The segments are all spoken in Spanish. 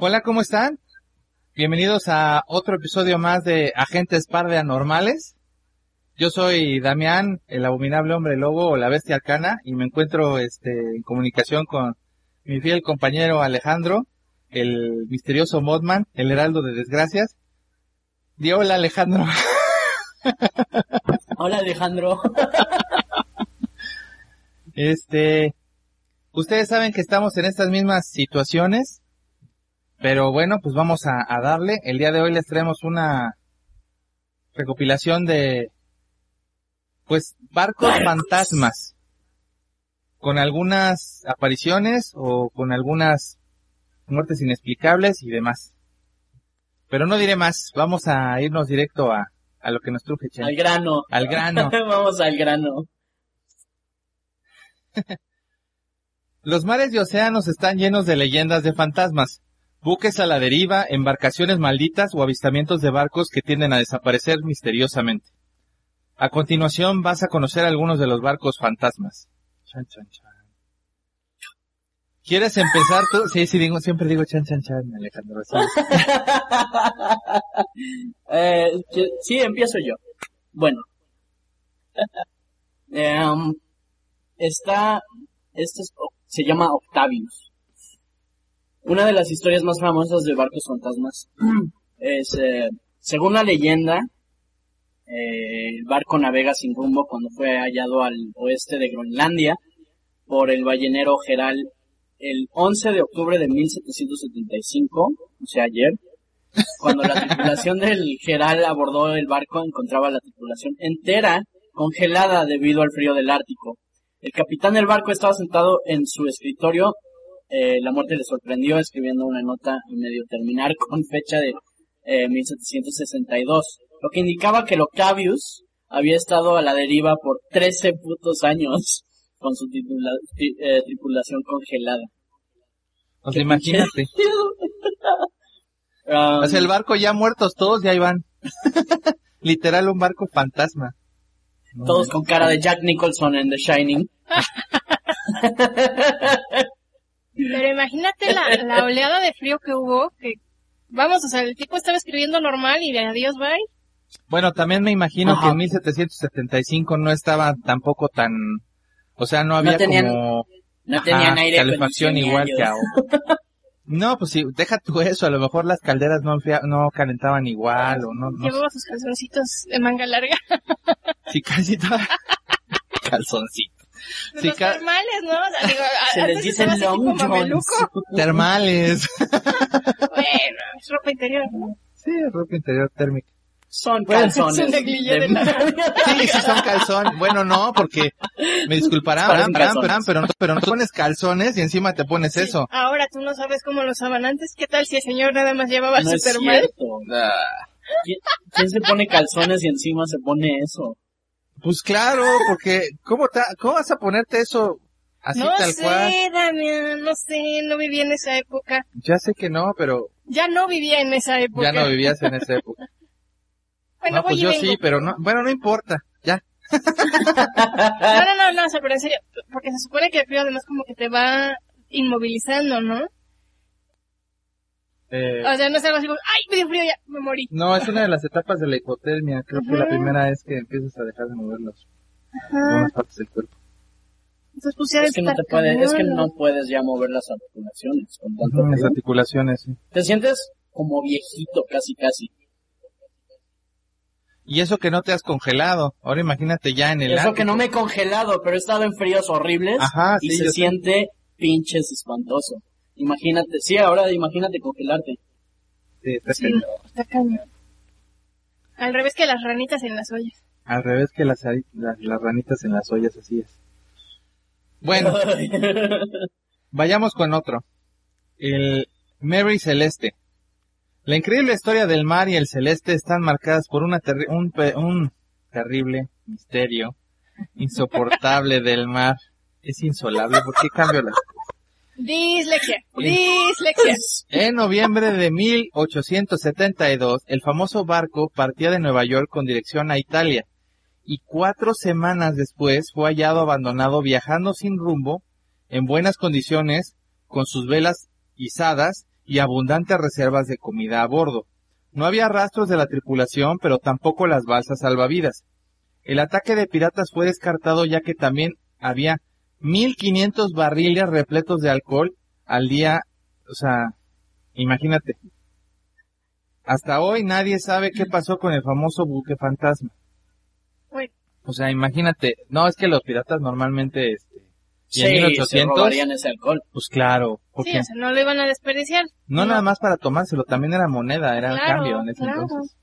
Hola, ¿cómo están? Bienvenidos a otro episodio más de Agentes Par de Anormales. Yo soy Damián, el abominable hombre lobo o la bestia arcana, y me encuentro este, en comunicación con mi fiel compañero Alejandro, el misterioso Modman, el heraldo de desgracias. Di hola Alejandro. Hola Alejandro. este, ustedes saben que estamos en estas mismas situaciones pero bueno, pues vamos a, darle. El día de hoy les traemos una recopilación de, pues, barcos fantasmas. Con algunas apariciones o con algunas muertes inexplicables y demás. Pero no diré más, vamos a irnos directo a, a lo que nos truje, Al grano. Al grano. vamos al grano. Los mares y océanos están llenos de leyendas de fantasmas buques a la deriva, embarcaciones malditas o avistamientos de barcos que tienden a desaparecer misteriosamente. A continuación vas a conocer algunos de los barcos fantasmas. Chan, chan, chan. ¿Quieres empezar tú? Sí, sí, digo, siempre digo chan, chan, chan, Alejandro. eh, sí, empiezo yo. Bueno. Em, está, este se llama Octavius. Una de las historias más famosas de barcos fantasmas es, eh, según la leyenda, eh, el barco navega sin rumbo cuando fue hallado al oeste de Groenlandia por el ballenero Geral el 11 de octubre de 1775, o sea, ayer. Cuando la tripulación del Geral abordó el barco, encontraba la tripulación entera congelada debido al frío del Ártico. El capitán del barco estaba sentado en su escritorio eh, la muerte le sorprendió escribiendo una nota a medio terminar con fecha de 1762, eh, lo que indicaba que Octavius había estado a la deriva por 13 putos años con su eh, tripulación congelada. O sea, imagínate. um, sea, el barco ya muertos todos, ya iban. Literal un barco fantasma. Todos con cara de Jack Nicholson en The Shining. Pero imagínate la, la oleada de frío que hubo, que vamos, o sea, el tipo estaba escribiendo normal y de adiós, bye. Bueno, también me imagino que en 1775 no estaba tampoco tan, o sea, no había como no tenían aire calefacción igual que ahora. No, pues sí, deja tú eso, a lo mejor las calderas no, no calentaban igual o no. no Llevaba sus calzoncitos de manga larga. Sí, casi toda... calzoncito. Sí, termales, ¿no? se les dice long johns. Termales. bueno, es ropa interior. Sí, ropa interior térmica. Son calzones. sí, sí son calzones. Bueno, no, porque me disculparán, pero, no, pero no pones calzones y encima te pones eso. Ahora tú no sabes cómo lo usaban antes. ¿Qué tal si el señor nada más llevaba su termal? ¿Quién se pone calzones y encima se pone eso? Pues claro, porque ¿cómo, cómo vas a ponerte eso así tal cual? No sé, Damián, no sé, no vivía en esa época. Ya sé que no, pero... Ya no vivía en esa época. Ya no vivías en esa época. bueno, no, pues yo sí, pero no, bueno, no importa, ya. no, no, no, no, pero en serio, porque se supone que el frío además como que te va inmovilizando, ¿no? Eh, o sea, no es algo así como, ¡ay, me dio frío ya! Me morí. No, es una de las etapas de la hipotermia. Creo que la primera es que empiezas a dejar de mover las partes del cuerpo. Entonces, pues, es que no te puedes, es que no puedes ya mover las articulaciones. Con tanto las articulaciones, sí. Te sientes como viejito, casi, casi. Y eso que no te has congelado. Ahora imagínate ya en el Eso que no me he congelado, pero he estado en fríos horribles. Ajá, y se siente pinches espantoso. Imagínate, sí, ahora imagínate congelarte. Sí, está cañón. Está cañón. Al revés que las ranitas en las ollas. Al revés que las, las, las ranitas en las ollas, así es. Bueno, vayamos con otro. El Mary Celeste. La increíble historia del mar y el celeste están marcadas por una terri- un, pe- un terrible misterio insoportable del mar. Es insolable. ¿Por qué cambio las Dislexia. Dislexia. En noviembre de 1872, el famoso barco partía de Nueva York con dirección a Italia y cuatro semanas después fue hallado abandonado viajando sin rumbo, en buenas condiciones, con sus velas izadas y abundantes reservas de comida a bordo. No había rastros de la tripulación, pero tampoco las balsas salvavidas. El ataque de piratas fue descartado ya que también había 1500 barriles repletos de alcohol al día, o sea, imagínate. Hasta hoy nadie sabe qué pasó con el famoso buque fantasma. O sea, imagínate, no es que los piratas normalmente, este, y Sí, en se 1800, robarían ese alcohol. pues claro, porque Sí, o sea, no lo iban a desperdiciar. no nada más para tomárselo, también era moneda, era el Claro, cambio en ese claro. entonces.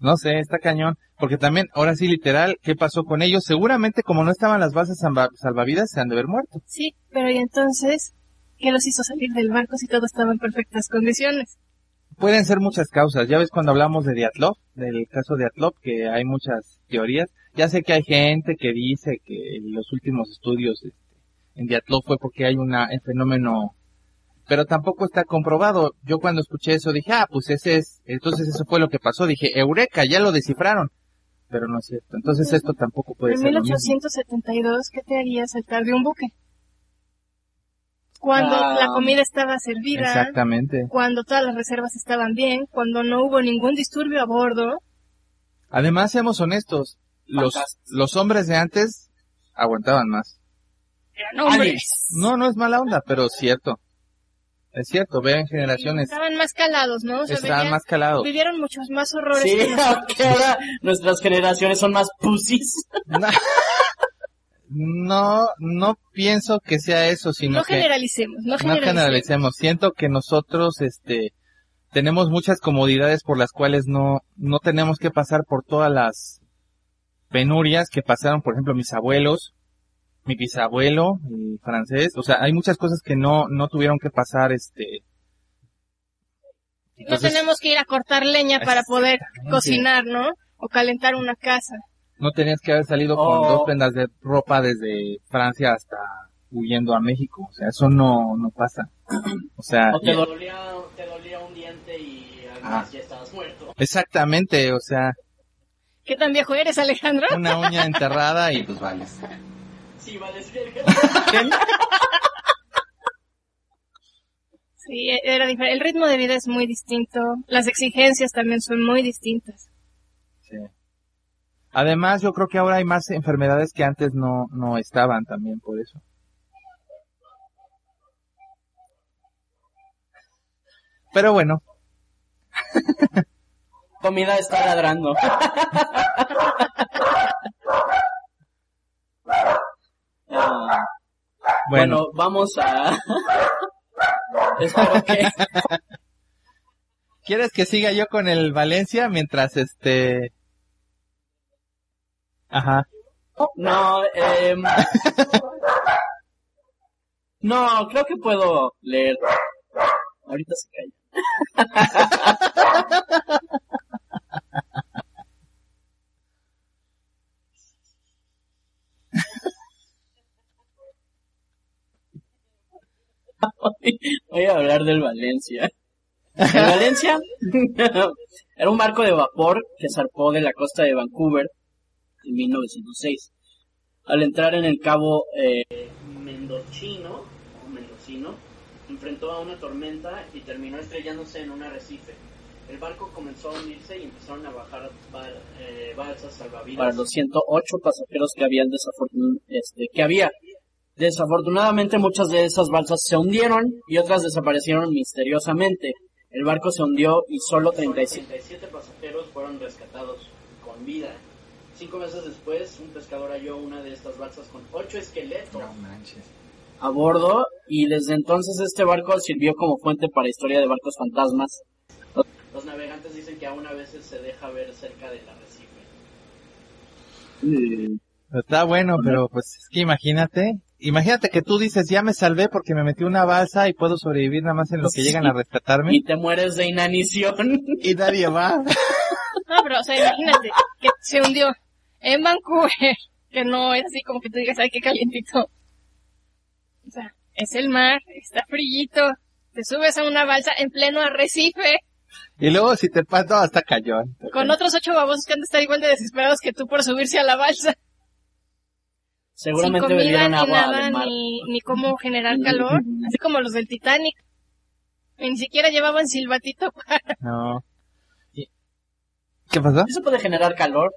No sé, está cañón, porque también, ahora sí, literal, ¿qué pasó con ellos? Seguramente como no estaban las bases salva- salvavidas, se han de haber muerto. Sí, pero y entonces, ¿qué los hizo salir del barco si todo estaba en perfectas condiciones? Pueden ser muchas causas. Ya ves cuando hablamos de Diatlov, del caso de Diatlov, que hay muchas teorías. Ya sé que hay gente que dice que los últimos estudios este, en Diatlov fue porque hay una, un fenómeno, pero tampoco está comprobado. Yo cuando escuché eso dije, ah, pues ese es, entonces eso fue lo que pasó. Dije, Eureka, ya lo descifraron. Pero no es cierto. Entonces esto tampoco puede En ser. lo mismo. 1872, ¿qué te haría saltar de un buque? Cuando Ah. la comida estaba servida, Exactamente. cuando todas las reservas estaban bien, cuando no hubo ningún disturbio a bordo. Además, seamos honestos, los, los hombres de antes aguantaban más. Eran hombres. No, no es mala onda, pero es cierto. Es cierto, vean generaciones, Estaban más calados, ¿no? O sea, estaban más calados. vivieron muchos más horrores. Sí, que ahora nuestras generaciones son más pussies. No, no pienso que sea eso, sino No que generalicemos, no no generalicemos. generalicemos. Siento que nosotros, este, tenemos muchas comodidades por las cuales no, no tenemos que pasar por todas las penurias que pasaron, por ejemplo, mis abuelos, mi bisabuelo, el francés, o sea, hay muchas cosas que no, no tuvieron que pasar, este. No tenemos que ir a cortar leña para poder cocinar, ¿no? O calentar una casa. no tenías que haber salido con Oh. dos prendas de ropa desde Francia hasta huyendo a México, o sea, eso no, no pasa. O sea, O te dolía, te dolía un diente y además Ah. ya estabas muerto. exactamente, o sea, ¿Qué tan viejo eres, Alejandro? una uña enterrada y pues vales. Sí, era diferente. El ritmo de vida es muy distinto. Las exigencias también son muy distintas. Sí. Además, yo creo que ahora hay más enfermedades que antes no, no estaban también por eso. Pero bueno, Comida está ladrando. Ah, bueno, bueno, vamos a... Espero que... ¿quieres que siga yo con el Valencia mientras este... Ajá. No, em, No, creo que puedo leer. Ahorita se calla. Voy a hablar del Valencia. El Valencia era un barco de vapor que zarpó de la costa de Vancouver en 1906. Al entrar en el cabo eh, Mendocino, o Mendocino, enfrentó a una tormenta y terminó estrellándose en un arrecife. El barco comenzó a hundirse y empezaron a bajar bal- eh, balsas salvavidas. Para los 108 pasajeros que habían desafortun- este, que había. Desafortunadamente muchas de esas balsas se hundieron y otras desaparecieron misteriosamente. El barco se hundió y solo 37 pasajeros fueron rescatados con vida. Cinco meses después, un pescador halló una de estas balsas con ocho esqueletos a bordo y desde entonces este barco sirvió como fuente para historia de barcos fantasmas. Los navegantes dicen que aún a veces se deja ver cerca del arrecife. Está bueno, pero pues es que imagínate, imagínate que tú dices, ya me salvé porque me metí una balsa y puedo sobrevivir nada más en lo que Sí. llegan a rescatarme Y te mueres de inanición. y nadie va. No, pero, o sea, imagínate que se hundió en Vancouver, que no es así como que tú digas, ay, qué calientito. O sea, es el mar, está frillito, te subes a una balsa en pleno arrecife, Y luego si te pasa hasta cayón. con otros ocho babosos que han de estar igual de desesperados que tú por subirse a la balsa. Sin Seguramente comida, bebieron ni agua nada, ni, ni cómo generar calor, así como los del Titanic. Y ni siquiera llevaban silbatito para... No. ¿Qué pasó? ¿Eso puede generar calor?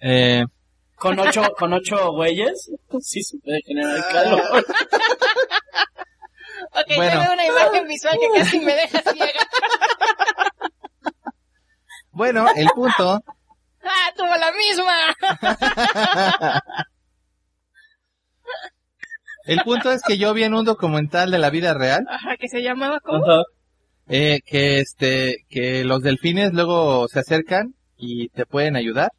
Eh, ¿Con ocho, con ocho güeyes? Sí se puede generar calor. Ok, Bueno. yo veo una imagen visual que casi me deja ciega. bueno, el punto, ¡Ah, tuvo la misma! El punto es que yo vi en un documental de la vida real, Ajá, que se llamaba como... Ajá. eh, que este, que los delfines luego se acercan y te pueden ayudar,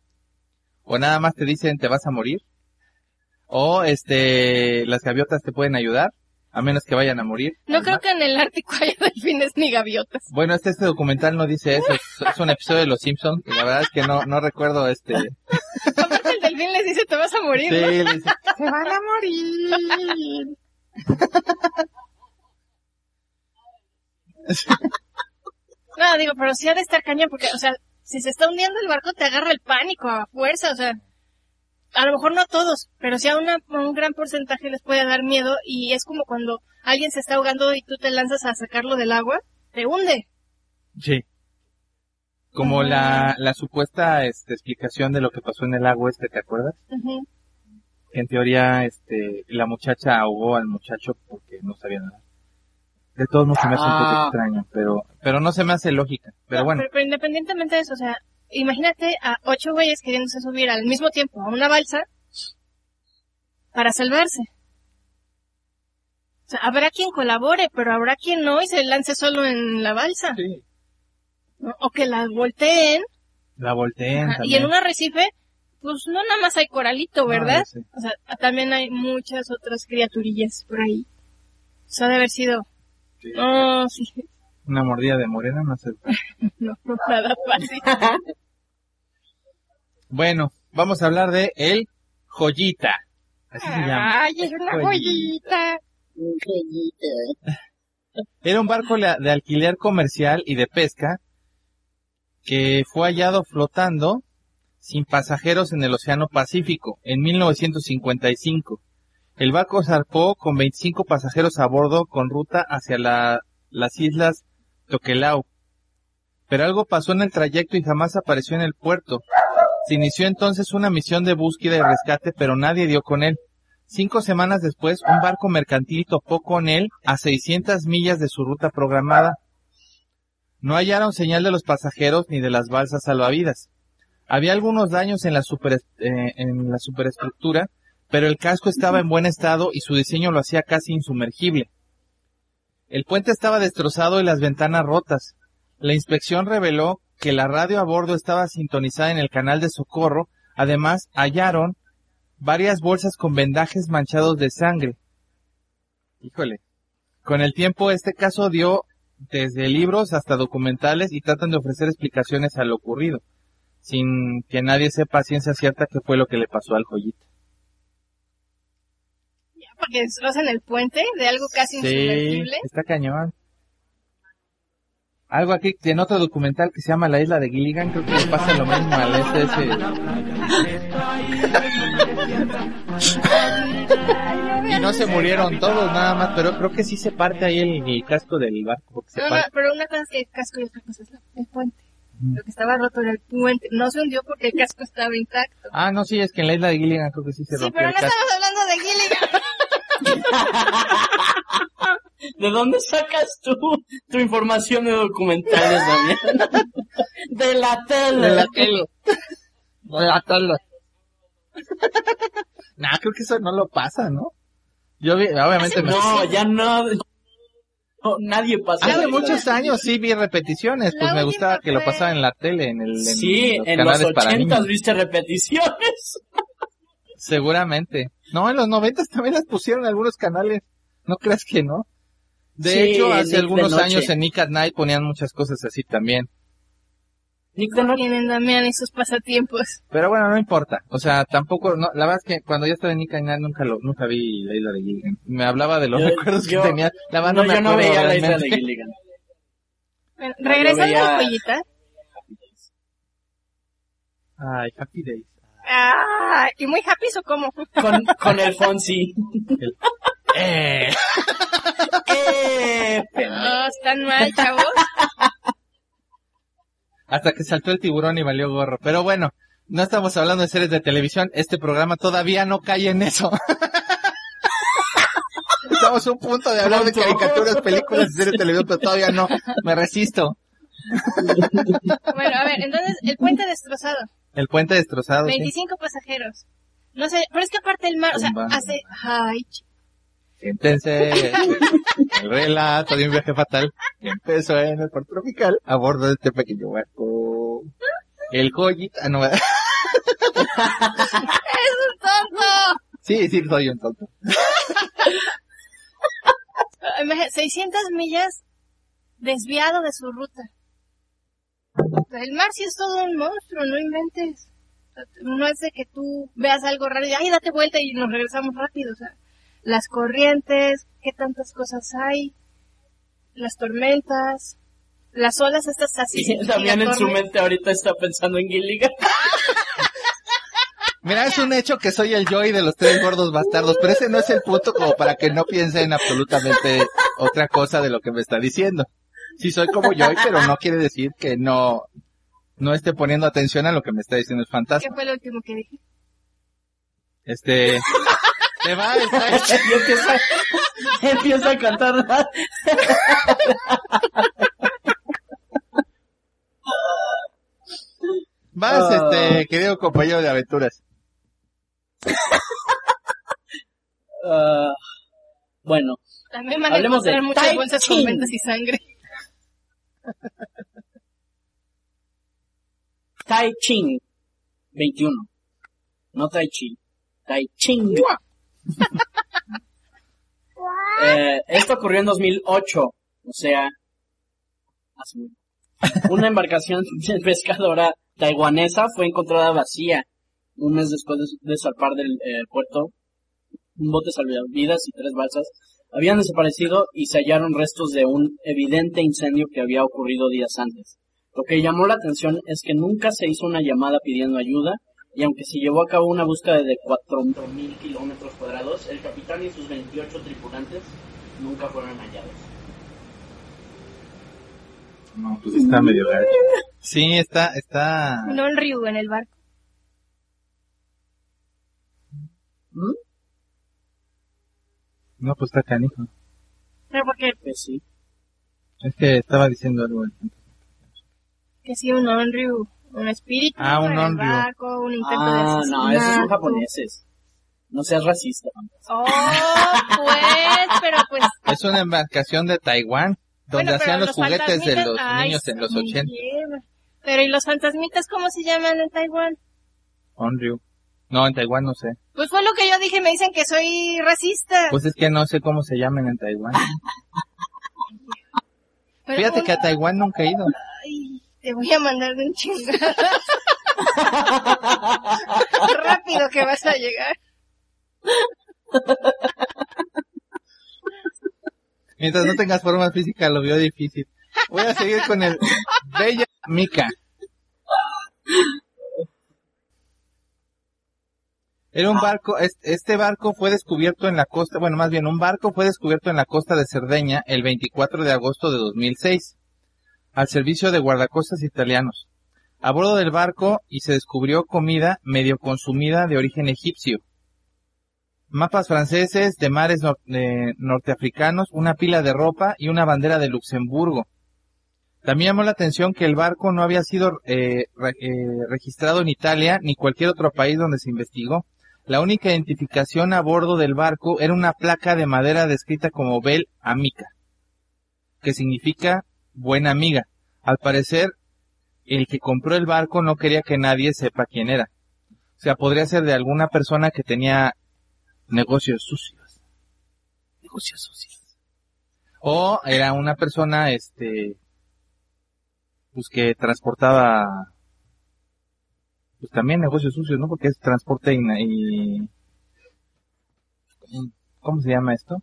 o nada más te dicen te vas a morir, o este, las gaviotas te pueden ayudar, a menos que vayan a morir. No creo que en el Ártico haya delfines ni gaviotas. Bueno, este, este documental no dice eso, es, es un episodio de Los Simpsons, y la verdad es que no, no recuerdo este, Aparte el delfín les dice te vas a morir, Sí, ¿no? le dice, se van a morir. No, digo, pero sí ha de estar cañón porque, o sea, si se está hundiendo el barco te agarra el pánico a fuerza, o sea, a lo mejor no a todos, pero sí a, una, a un gran porcentaje les puede dar miedo y es como cuando alguien se está ahogando y tú te lanzas a sacarlo del agua, te hunde. Sí. Como la, la supuesta este, explicación de lo que pasó en el lago este, ¿te acuerdas? Ujú. Que en teoría este, la muchacha ahogó al muchacho porque no sabía nada. De todos modos se me hace un poco Ah. extraño, pero, pero no se me hace lógica. Pero No, bueno, pero, pero independientemente de eso, o sea, imagínate a ocho güeyes queriéndose subir al mismo tiempo a una balsa para salvarse. O sea, habrá quien colabore, pero habrá quien no y se lance solo en la balsa. sí. ¿no? O que la volteen. la volteen ajá, y en un arrecife, pues no nada más hay coralito, No, ¿verdad? sé. O sea, también hay muchas otras criaturillas por ahí. Eso ha de haber sido, Sí. sí, Una mordida de morena, no sé. no, no nada fácil. Bueno, vamos a hablar de el joyita. Así se llama. Ay, es una Joyita. joyita. Era un barco de alquiler comercial y de pesca que fue hallado flotando sin pasajeros en el Océano Pacífico en 1955. El barco zarpó con 25 pasajeros a bordo con ruta hacia la- las islas Tokelau. Pero algo pasó en el trayecto y jamás apareció en el puerto. Se inició entonces una misión de búsqueda y rescate, pero nadie dio con él. Cinco semanas después, un barco mercantil topó con él a 600 millas de su ruta programada. No hallaron señal de los pasajeros ni de las balsas salvavidas. Había algunos daños en la, eh, en la superestructura, pero el casco estaba en buen estado y su diseño lo hacía casi insumergible. El puente estaba destrozado y las ventanas rotas. La inspección reveló que la radio a bordo estaba sintonizada en el canal de socorro. Además, hallaron varias bolsas con vendajes manchados de sangre. Híjole. Con el tiempo este caso dio desde libros hasta documentales y tratan de ofrecer explicaciones a lo ocurrido, sin que nadie sepa ciencia cierta qué fue lo que le pasó al joyita. Porque destrozan el puente de algo casi Sí, insumergible. está cañón. Algo aquí en otro documental que se llama La Isla de Gilligan, creo que le pasa lo mismo al este ese. Y no se murieron todos nada más, pero creo que sí se parte ahí el, el casco del barco. porque se No, no, parte. pero una cosa es que el casco y otra cosa es la- el puente. Lo que estaba roto era el puente. No se hundió porque el casco estaba intacto. Ah, no, sí, es que en la Isla de Gilligan creo que sí se Sí, rompió pero el no casco. estamos hablando de Gilligan. ¿De dónde sacas tú tu información de documentales, Damián? De la tele. De la tele. De la tele. Nah, creo que eso no lo pasa, ¿no? Yo vi, obviamente me... No, ya no. nadie pasó. Hace muchos años sí vi repeticiones, pues La me gustaba que lo pasaba en la tele, en, el, en Sí, los en los canales para ochentas niños. viste repeticiones. Seguramente. No, en los noventas también las pusieron en algunos canales. No creas que no. De Sí, hecho, Nick hace de algunos años en Nick at Night ponían muchas cosas así también. Nick de noche. Tienen Damián y sus pasatiempos. Pero bueno, no importa. O sea, tampoco, no, la verdad es que cuando yo estaba en Nick at Night nunca lo, nunca vi la isla de Gilligan. Me hablaba de los Yo- recuerdos yo- que tenía. La verdad No, no, me yo no veía la isla de realmente. Gilligan. Bueno, No, regresando veía- al joyita. Ay, Happy Days. Ah, ¿y muy happy o cómo? Con, con el Fonsi. Eh. ¡Eh! No, están mal, chavos. Hasta que saltó el tiburón y valió gorro. Pero bueno, no estamos hablando de series de televisión. Este programa todavía no cae en eso. Estamos a un punto de hablar de caricaturas, películas y series de televisión, pero todavía no. Me resisto. Bueno, a ver, entonces, el puente destrozado. El puente destrozado. ¿sí? 25 pasajeros. No sé, pero es que aparte el mar, o sea, hace... Ay, Siéntense. El relato de un viaje fatal que empezó en el puerto tropical a bordo de este pequeño barco. El joyita. ah, no, ¡Es un tonto! sí, sí, soy un tonto. Ah, imagínate, 600 millas desviado de su ruta. El mar sí es todo un monstruo, no inventes. No es de que tú veas algo raro y ay, date vuelta y nos regresamos rápido. O sea, las corrientes, qué tantas cosas hay, las tormentas, las olas estas así. Y También en su mente ahorita está pensando en Gilligan. Mira, es un hecho que soy el Joy de los tres gordos bastardos, pero ese no es el punto como para que no piense en absolutamente otra cosa de lo que me está diciendo. Sí soy como Joy, pero no quiere decir que no, no esté poniendo atención a lo que me está diciendo el ¿Qué fantasma. fue lo último que dije? Este, te va, está y empieza, empieza a cantar. Vas, Ah. este, querido compañero de aventuras. Ah, bueno, También van a Hablemos de muchas bolsas con vendas y sangre. Tai Ching 21. No Tai Chi. Tai Ching. Eh, esto ocurrió en 2008, o sea, una embarcación pescadora taiwanesa fue encontrada vacía un mes después de, de zarpar del eh, puerto. Un bote salvavidas y tres balsas habían desaparecido y se hallaron restos de un evidente incendio que había ocurrido días antes. Lo que llamó la atención es que nunca se hizo una llamada pidiendo ayuda y aunque se llevó a cabo una búsqueda de 4.000 kilómetros cuadrados, el capitán y sus 28 tripulantes nunca fueron hallados. No, pues está medio gacho. Sí, está, está. No el Ryu en el barco. ¿Mm? No, pues está canijo. Pero porque Pues sí. Es que estaba diciendo algo. que sí, un Onryu, un espíritu Ah, un Onryu. barco, un intento de Ah, asesinato. no, esos son japoneses. No seas racista. Oh, pues, pero pues... Es una embarcación de Taiwán, donde bueno, hacían pero los juguetes de los ay, niños en los muy 80. bien. Pero ¿y los fantasmitas cómo se llaman en Taiwán? Onryu. No, en Taiwán no sé. Pues fue lo que yo dije, me dicen que soy racista. Pues es que no sé cómo se llaman en Taiwán. Pero Fíjate que a Taiwán nunca he ido. Ay, te voy a mandar de un chingada. Rápido que vas a llegar. Mientras no tengas forma física lo veo difícil. Voy a seguir con el Bella Mica. Era un barco, es- este barco fue descubierto en la costa, bueno, más bien un barco fue descubierto en la costa de Cerdeña el 24 de agosto de 2006, al servicio de guardacostas italianos. A bordo del barco y se descubrió comida medio consumida de origen egipcio. Mapas franceses de mares nor- eh, norteafricanos, una pila de ropa y una bandera de Luxemburgo. También llamó la atención que el barco no había sido eh, re- eh, registrado en Italia ni cualquier otro país donde se investigó. La única identificación a bordo del barco era una placa de madera descrita como Bel Amica. que significa buena amiga. Al parecer, el que compró el barco no quería que nadie sepa quién era. O sea, podría ser de alguna persona que tenía negocios sucios. Negocios sucios. O era una persona, este, pues que transportaba, pues también negocios sucios, ¿no? Porque es transporte y, y ¿cómo se llama esto?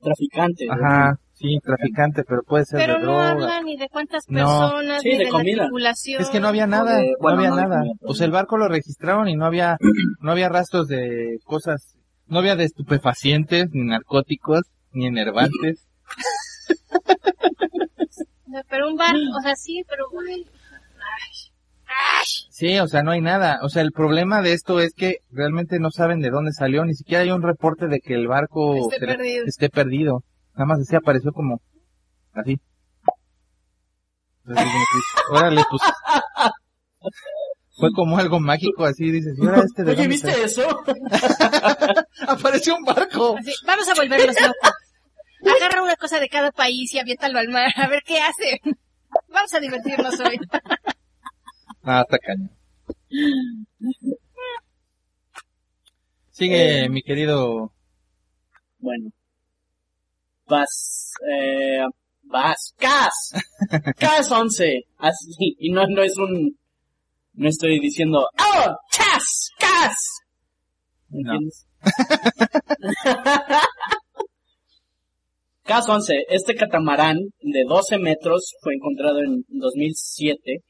Traficante. Ajá, sí, traficante, pero puede ser Pero de no droga. ni de cuántas No. personas, Sí, ni de de, comida. la. Es que no había nada, de- no bueno, había no nada. sea, el barco lo registraron y no había, no había rastros de cosas, no había de estupefacientes, ni narcóticos, ni enervantes. Pero un bar, o sea, sí, pero... ay. Sí, o sea, no hay nada. O sea, el problema de esto es que realmente no saben de dónde salió, ni siquiera hay un reporte de que el barco Esté se- perdido. esté perdido. Nada más así apareció como, así. Entonces, órale, pues. Fue como algo mágico, así dices, ¿y ahora este de Oye, ¿viste salió?" eso? Apareció un barco. Así, vamos a volverlos locos. Agarra una cosa de cada país y aviéntalo al mar, a ver qué hace. Vamos a divertirnos hoy. Ah, está cañón. Sigue, mi querido. Bueno. Vas, eh, vas, CAS. CAS 11. Así, y no, no es un, no estoy diciendo, ¡Oh! ¡CAS! ¡CAS! ¿Me No. entiendes? CAS 11. Este catamarán de 12 metros fue encontrado en 2007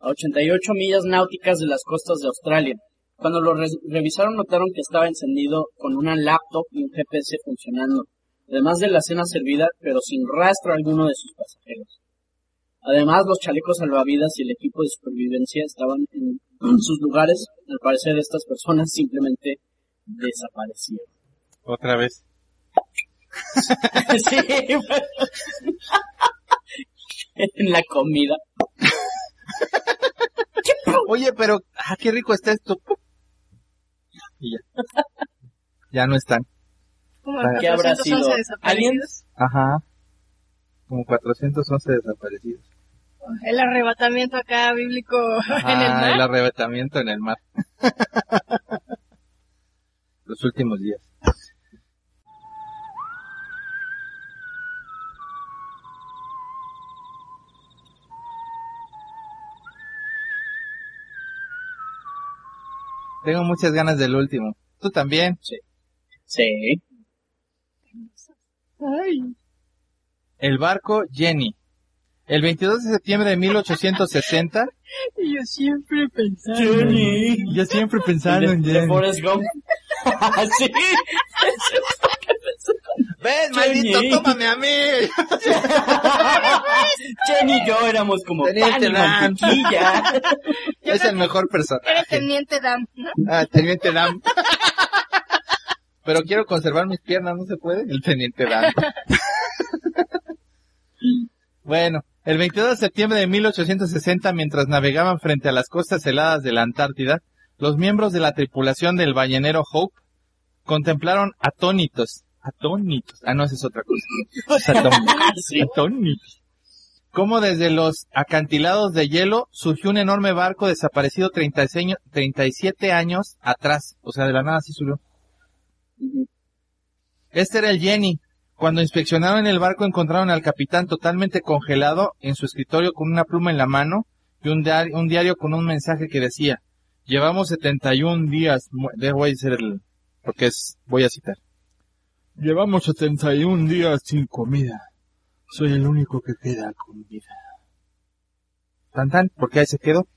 a 88 millas náuticas de las costas de Australia. Cuando lo re- revisaron notaron que estaba encendido con una laptop y un GPS funcionando, además de la cena servida, pero sin rastro alguno de sus pasajeros. Además, los chalecos salvavidas y el equipo de supervivencia estaban en sus lugares. Al parecer, estas personas simplemente desaparecieron. Otra vez. sí, en la comida. Oye, pero, ah, qué rico está esto. Y ya. Ya no están. Como ¿Qué habrá 411 sido? desaparecidos. Ajá. Como 411 desaparecidos. El arrebatamiento acá bíblico en el Ah, mar. el arrebatamiento en el mar. Los últimos días. Tengo muchas ganas del último. Tú también. Sí. Ay, El barco Jenny. El 22 de septiembre de 1860. yo siempre pensaba. Jenny. Yo siempre pensando en Jenny. Forrest Gump. sí. ¡Ven, Jenny. maldito, tómame a mí! Jenny y yo éramos como Teniente pan y Dan. mantequilla. Es el mejor Era personaje. Teniente Dam, ¿no? Ah, Teniente Dan. Pero quiero conservar mis piernas, ¿no se puede? El Teniente Dan. Bueno, el 22 de septiembre de 1860, mientras navegaban frente a las costas heladas de la Antártida, los miembros de la tripulación del ballenero Hope contemplaron atónitos. Atónitos. Ah, no, esa es otra cosa. Atónitos. Sí. Atónitos. Cómo desde los acantilados de hielo surgió un enorme barco desaparecido 36 años- 37 años atrás. O sea, de la nada así subió. Este era el Jenny. Cuando inspeccionaron el barco encontraron al capitán totalmente congelado en su escritorio con una pluma en la mano y un diario, un diario con un mensaje que decía, llevamos 71 días, mu- de- voy a hacer el, porque es, voy a citar. Llevamos 71 días sin comida. Soy el único que queda con vida. Tan tan, porque ahí se quedó.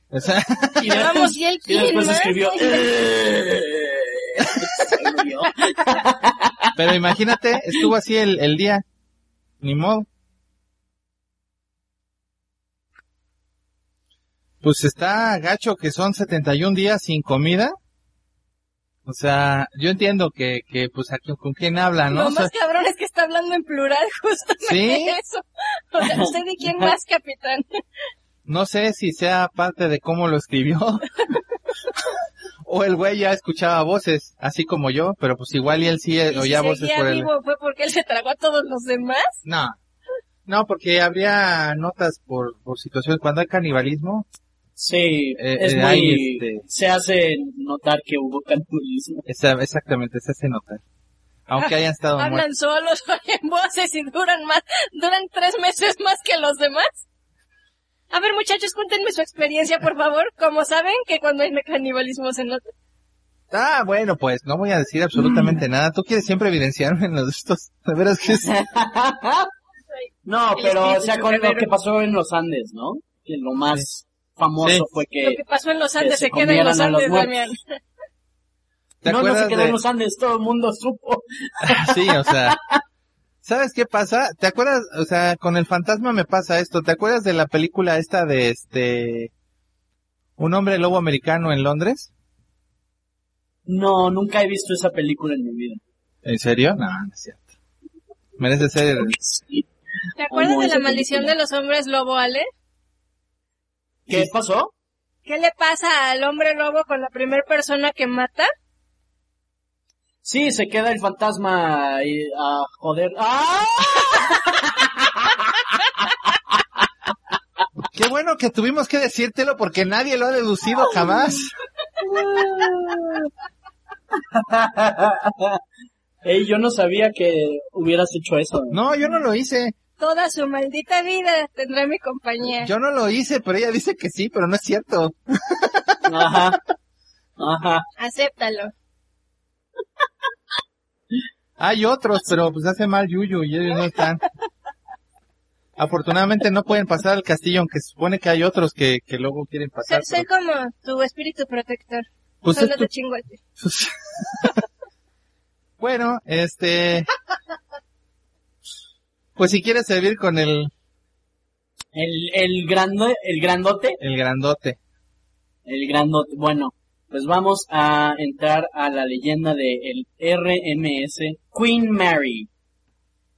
Y, Vamos, y él y después escribió. Pero imagínate, estuvo así el, el día. Ni modo. Pues está gacho que son 71 días sin comida. O sea, yo entiendo que, que pues aquí con quién habla, ¿no? Lo O sea, más cabrón es que está hablando en plural, justamente ¿Sí? eso. O sea, ¿usted de quién más, capitán? no sé si sea parte de cómo lo escribió. o el güey ya escuchaba voces, así como yo, pero pues igual y él sí Y si oía voces por él. vivo fue porque él se tragó a todos los demás. No. No, porque habría notas por, por situaciones. Cuando hay canibalismo, Sí, Eh, es eh, muy... este- Se hace notar que hubo canibalismo. exactamente, se hace notar. Aunque hayan estado muertos. Hablan solos, oyen voces y duran más, duran tres meses más que los demás. A ver, muchachos, cuéntenme su experiencia, por favor. Como saben que cuando hay canibalismo se nota. Ah, bueno, pues no voy a decir absolutamente nada. Tú quieres siempre evidenciarme en los de estos. De veras que es... no, pero o sea, con lo que pasó en los Andes, ¿no? Que lo más famoso Sí. fue Lo que que pasó en los que Andes se se queda en los los Andes, muertos. Damián. ¿Te no, no se quedó de- en los Andes, todo el mundo supo. Sí, o sea, ¿sabes qué pasa? ¿Te acuerdas? O sea, con el fantasma me pasa esto. ¿Te acuerdas de la película esta de este, un hombre lobo americano en Londres? No, nunca he visto esa película en mi vida. ¿En serio? No, no es cierto. Merece ser. ¿Te acuerdas de la maldición película. de los hombres lobo, Ale? ¿Qué pasó? ¿Qué le pasa al hombre lobo con la primera persona que mata? Sí, se queda el fantasma y a joder. ¡Ah! qué bueno que tuvimos que decírtelo porque nadie lo ha deducido jamás. Ey, yo no sabía que hubieras hecho eso. No, yo no lo hice. Toda su maldita vida tendrá mi compañía. Yo no lo hice, pero ella dice que sí, pero no es cierto. Ajá. Ajá. Acéptalo. Hay otros, pero pues hace mal Yuyu y ellos no están. Afortunadamente no pueden pasar al castillo, aunque se supone que hay otros que, que luego quieren pasar. sé pero- como tu espíritu protector. Pues Solo es tu- te chingo a ti. bueno, este... Pues si quieres servir con el, El, el grande, el grandote, el grandote. el grandote. Bueno, pues vamos a entrar a la leyenda de el RMS Queen Mary.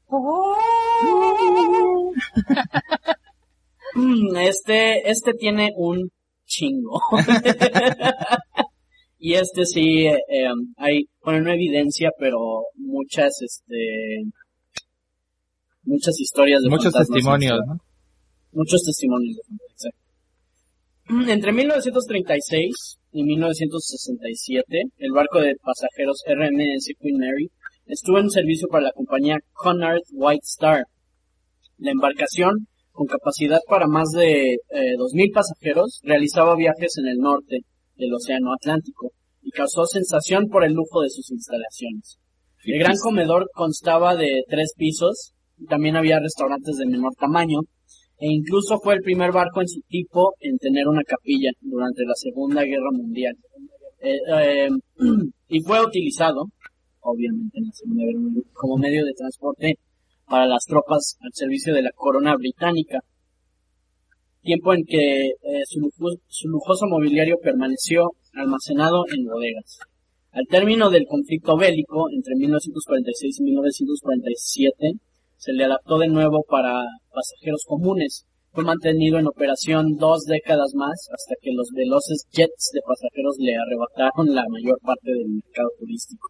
Mm, Este, este tiene un chingo. y este sí, eh, eh, hay, bueno, no evidencia, pero muchas, este, muchas historias de Muchos testimonios, ¿no? Muchos testimonios de fantasmas, exacto. Entre 1936 y 1967, el barco de pasajeros RMS Queen Mary estuvo en servicio para la compañía Cunard White Star. La embarcación, con capacidad para más de eh, 2.000 pasajeros, realizaba viajes en el norte del Océano Atlántico y causó sensación por el lujo de sus instalaciones. El gran comedor constaba de tres pisos, también había restaurantes de menor tamaño, e incluso fue el primer barco en su tipo en tener una capilla durante la Segunda Guerra Mundial. Eh, eh, y fue utilizado, obviamente en la Segunda Guerra Mundial, como medio de transporte para las tropas al servicio de la corona británica. Tiempo en que eh, su, lujo- su lujoso mobiliario permaneció almacenado en bodegas. Al término del conflicto bélico entre 1946 y 1947, se le adaptó de nuevo para pasajeros comunes. Fue mantenido en operación dos décadas más hasta que los veloces jets de pasajeros le arrebataron la mayor parte del mercado turístico.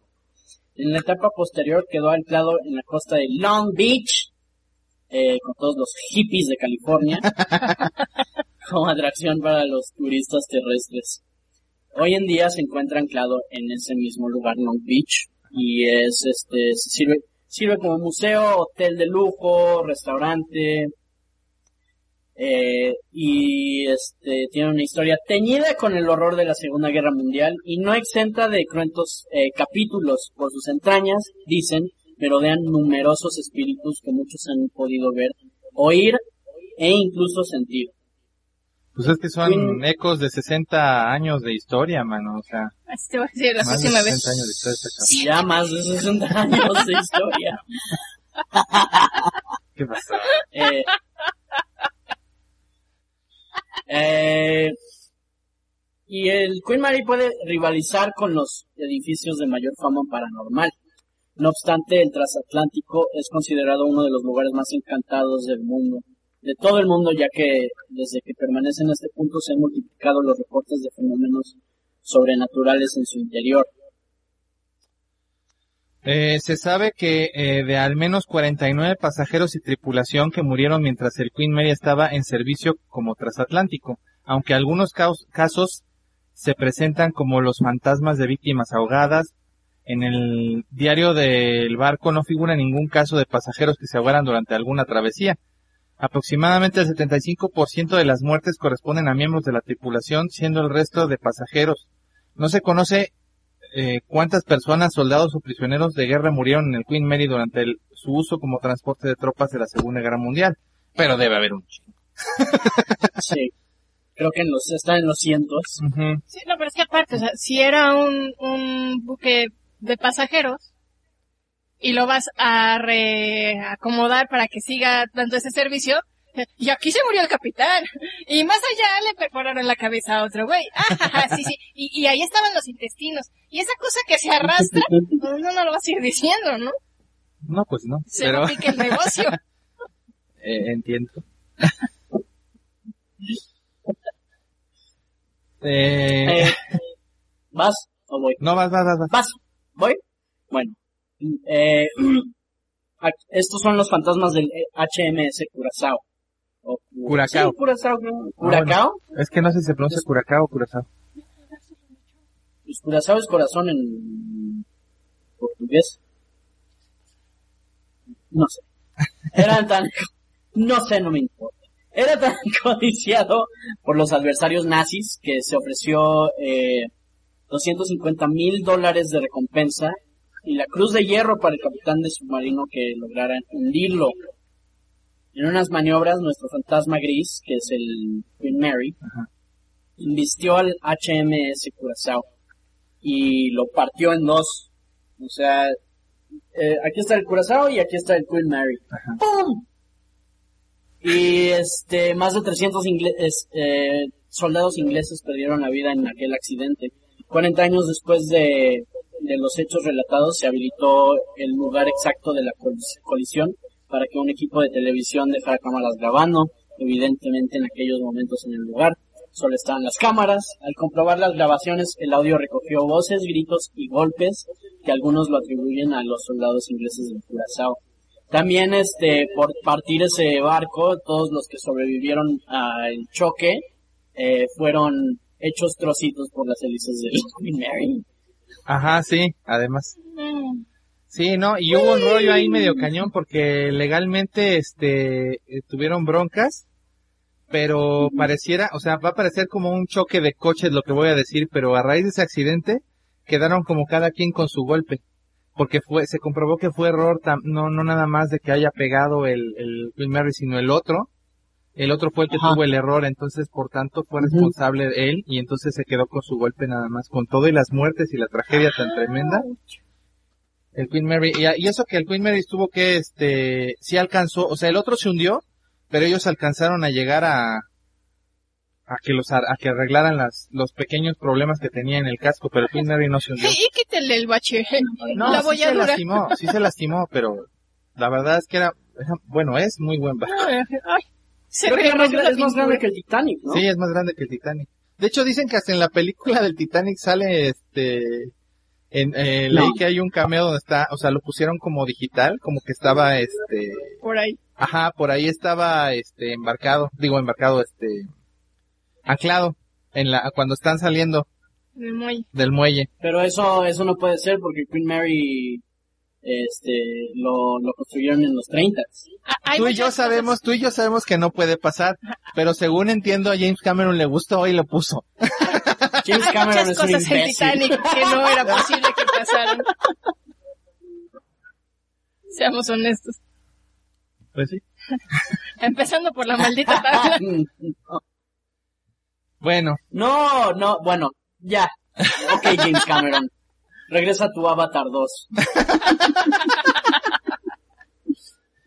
En la etapa posterior quedó anclado en la costa de Long Beach, eh, con todos los hippies de California, como atracción para los turistas terrestres. Hoy en día se encuentra anclado en ese mismo lugar, Long Beach, y es este, se sirve, sirve como museo, hotel de lujo, restaurante, eh, y este, tiene una historia teñida con el horror de la Segunda Guerra Mundial y no exenta de cruentos eh, capítulos por sus entrañas, dicen, merodean numerosos espíritus que muchos han podido ver, oír e incluso sentir. Pues es que son Queen- ecos de 60 años de historia, mano. O sea, Así te voy a decir la más de próxima 60 vez. años de historia. esta cabrón. Ya más de 60 años de historia. ¿Qué pasó? Eh, eh, y el Queen Mary puede rivalizar con los edificios de mayor fama paranormal. No obstante, el transatlántico es considerado uno de los lugares más encantados del mundo, de todo el mundo, ya que desde que permanece en este punto se han multiplicado los reportes de fenómenos sobrenaturales en su interior. Eh, se sabe que eh, de al menos 49 pasajeros y tripulación que murieron mientras el Queen Mary estaba en servicio como transatlántico, aunque algunos casos se presentan como los fantasmas de víctimas ahogadas. En el diario del barco no figura ningún caso de pasajeros que se ahogaran durante alguna travesía. Aproximadamente el 75% de las muertes corresponden a miembros de la tripulación, siendo el resto de pasajeros. No se conoce eh, cuántas personas, soldados o prisioneros de guerra murieron en el Queen Mary durante el- su uso como transporte de tropas de la Segunda Guerra Mundial. Pero debe haber un chingo. Sí. Creo que en los, está en los cientos. Ujú. Sí, no, pero es que aparte, o sea, si era un, un buque de pasajeros y lo vas a reacomodar para que siga dando ese servicio, y aquí se murió el capitán. Y más allá le perforaron la cabeza a otro güey. Ah, sí, sí. Y, y ahí estaban los intestinos. Y esa cosa que se arrastra, pues no, no lo vas a ir diciendo, ¿no? No, pues no. Se pero el negocio. eh, entiendo. eh, Eh, ¿Vas o voy? no, vas, vas, vas, vas. ¿Vas? ¿Voy? Bueno. Eh, aquí- estos son los fantasmas del eh, HMS Curazao. O Cu- Curacao. Sí, Curazao. creo. ¿Curacao? Es que no sé si se pronuncia Curacao o Curazao. Pues Curazao es corazón en portugués. No sé. Eran tan... No sé, no me importa. Era tan codiciado por los adversarios nazis que se ofreció eh, 250 mil dólares de recompensa y la cruz de hierro para el capitán de submarino que lograra hundirlo. En unas maniobras, nuestro fantasma gris, que es el Queen Mary, Ajá. invistió al HMS Curazao y lo partió en dos. O sea, eh, aquí está el Curazao y aquí está el Queen Mary. Ajá. ¡Pum! Y este, más de 300 ingle- es- eh, soldados ingleses perdieron la vida en aquel accidente. 40 años después de, de los hechos relatados se habilitó el lugar exacto de la colis- colisión para que un equipo de televisión dejara cámaras grabando. Evidentemente en aquellos momentos en el lugar solo estaban las cámaras. Al comprobar las grabaciones el audio recogió voces, gritos y golpes que algunos lo atribuyen a los soldados ingleses del Curazao. También, este, por partir ese barco, todos los que sobrevivieron al choque, eh, fueron hechos trocitos por las hélices del Queen Mary. Ajá, sí, además. Mm. Sí, no, y hubo un rollo ahí medio cañón porque legalmente, este, eh, tuvieron broncas, pero pareciera, o sea, va a parecer como un choque de coches lo que voy a decir, pero a raíz de ese accidente quedaron como cada quien con su golpe, porque fue, se comprobó que fue error, tam- no, no nada más de que haya pegado el, el Mary, sino el otro, el otro fue el que Ajá. tuvo el error, entonces por tanto fue responsable él y entonces se quedó con su golpe nada más, con todo y las muertes y la tragedia tan tremenda. El Queen Mary, y, y eso que el Queen Mary estuvo que, este, sí alcanzó, o sea, el otro se hundió, pero ellos alcanzaron a llegar a, a que los, ar- a que arreglaran las, los pequeños problemas que tenía en el casco, pero el Queen Mary no se hundió. Y quítele el bache. No, la sí se lastimó, sí se lastimó, pero la verdad es que era, era- bueno, es muy buen barco. Ay, se Creo que es más, es grande que el Titanic, ¿no? Sí, es más grande que el Titanic. De hecho, dicen que hasta en la película del Titanic sale, este, en, eh, No. leí que hay un cameo donde está, o sea, lo pusieron como digital, como que estaba, este, Por ahí. Ajá, por ahí estaba este embarcado, digo embarcado, este anclado en la cuando están saliendo en el muelle. del muelle. Pero eso, eso no puede ser porque Queen Mary, este, lo, lo construyeron en los 30. Ah, hay Tú y yo sabemos, tú y yo sabemos que no puede pasar, pero según entiendo a James Cameron le gustó y lo puso. James Hay Cameron muchas es un cosas en imbécil. Titanic que no era posible que pasaran. Seamos honestos. Pues sí. Empezando por la maldita tabla. Bueno, No, no, bueno, ya. Ok, James Cameron. Regresa tu Avatar 2.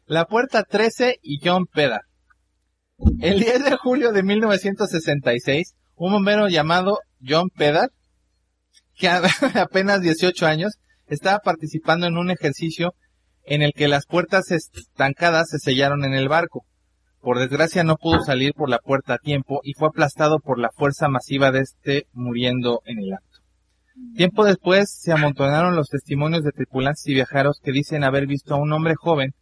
La Puerta 13 y John Pedar. El 10 de julio de 1966, un bombero llamado John Pedar, que apenas 18 años, estaba participando en un ejercicio en el que las puertas estancadas se sellaron en el barco. Por desgracia no pudo salir por la puerta a tiempo y fue aplastado por la fuerza masiva de este muriendo en el acto. Tiempo después se amontonaron los testimonios de tripulantes y viajeros que dicen haber visto a un hombre joven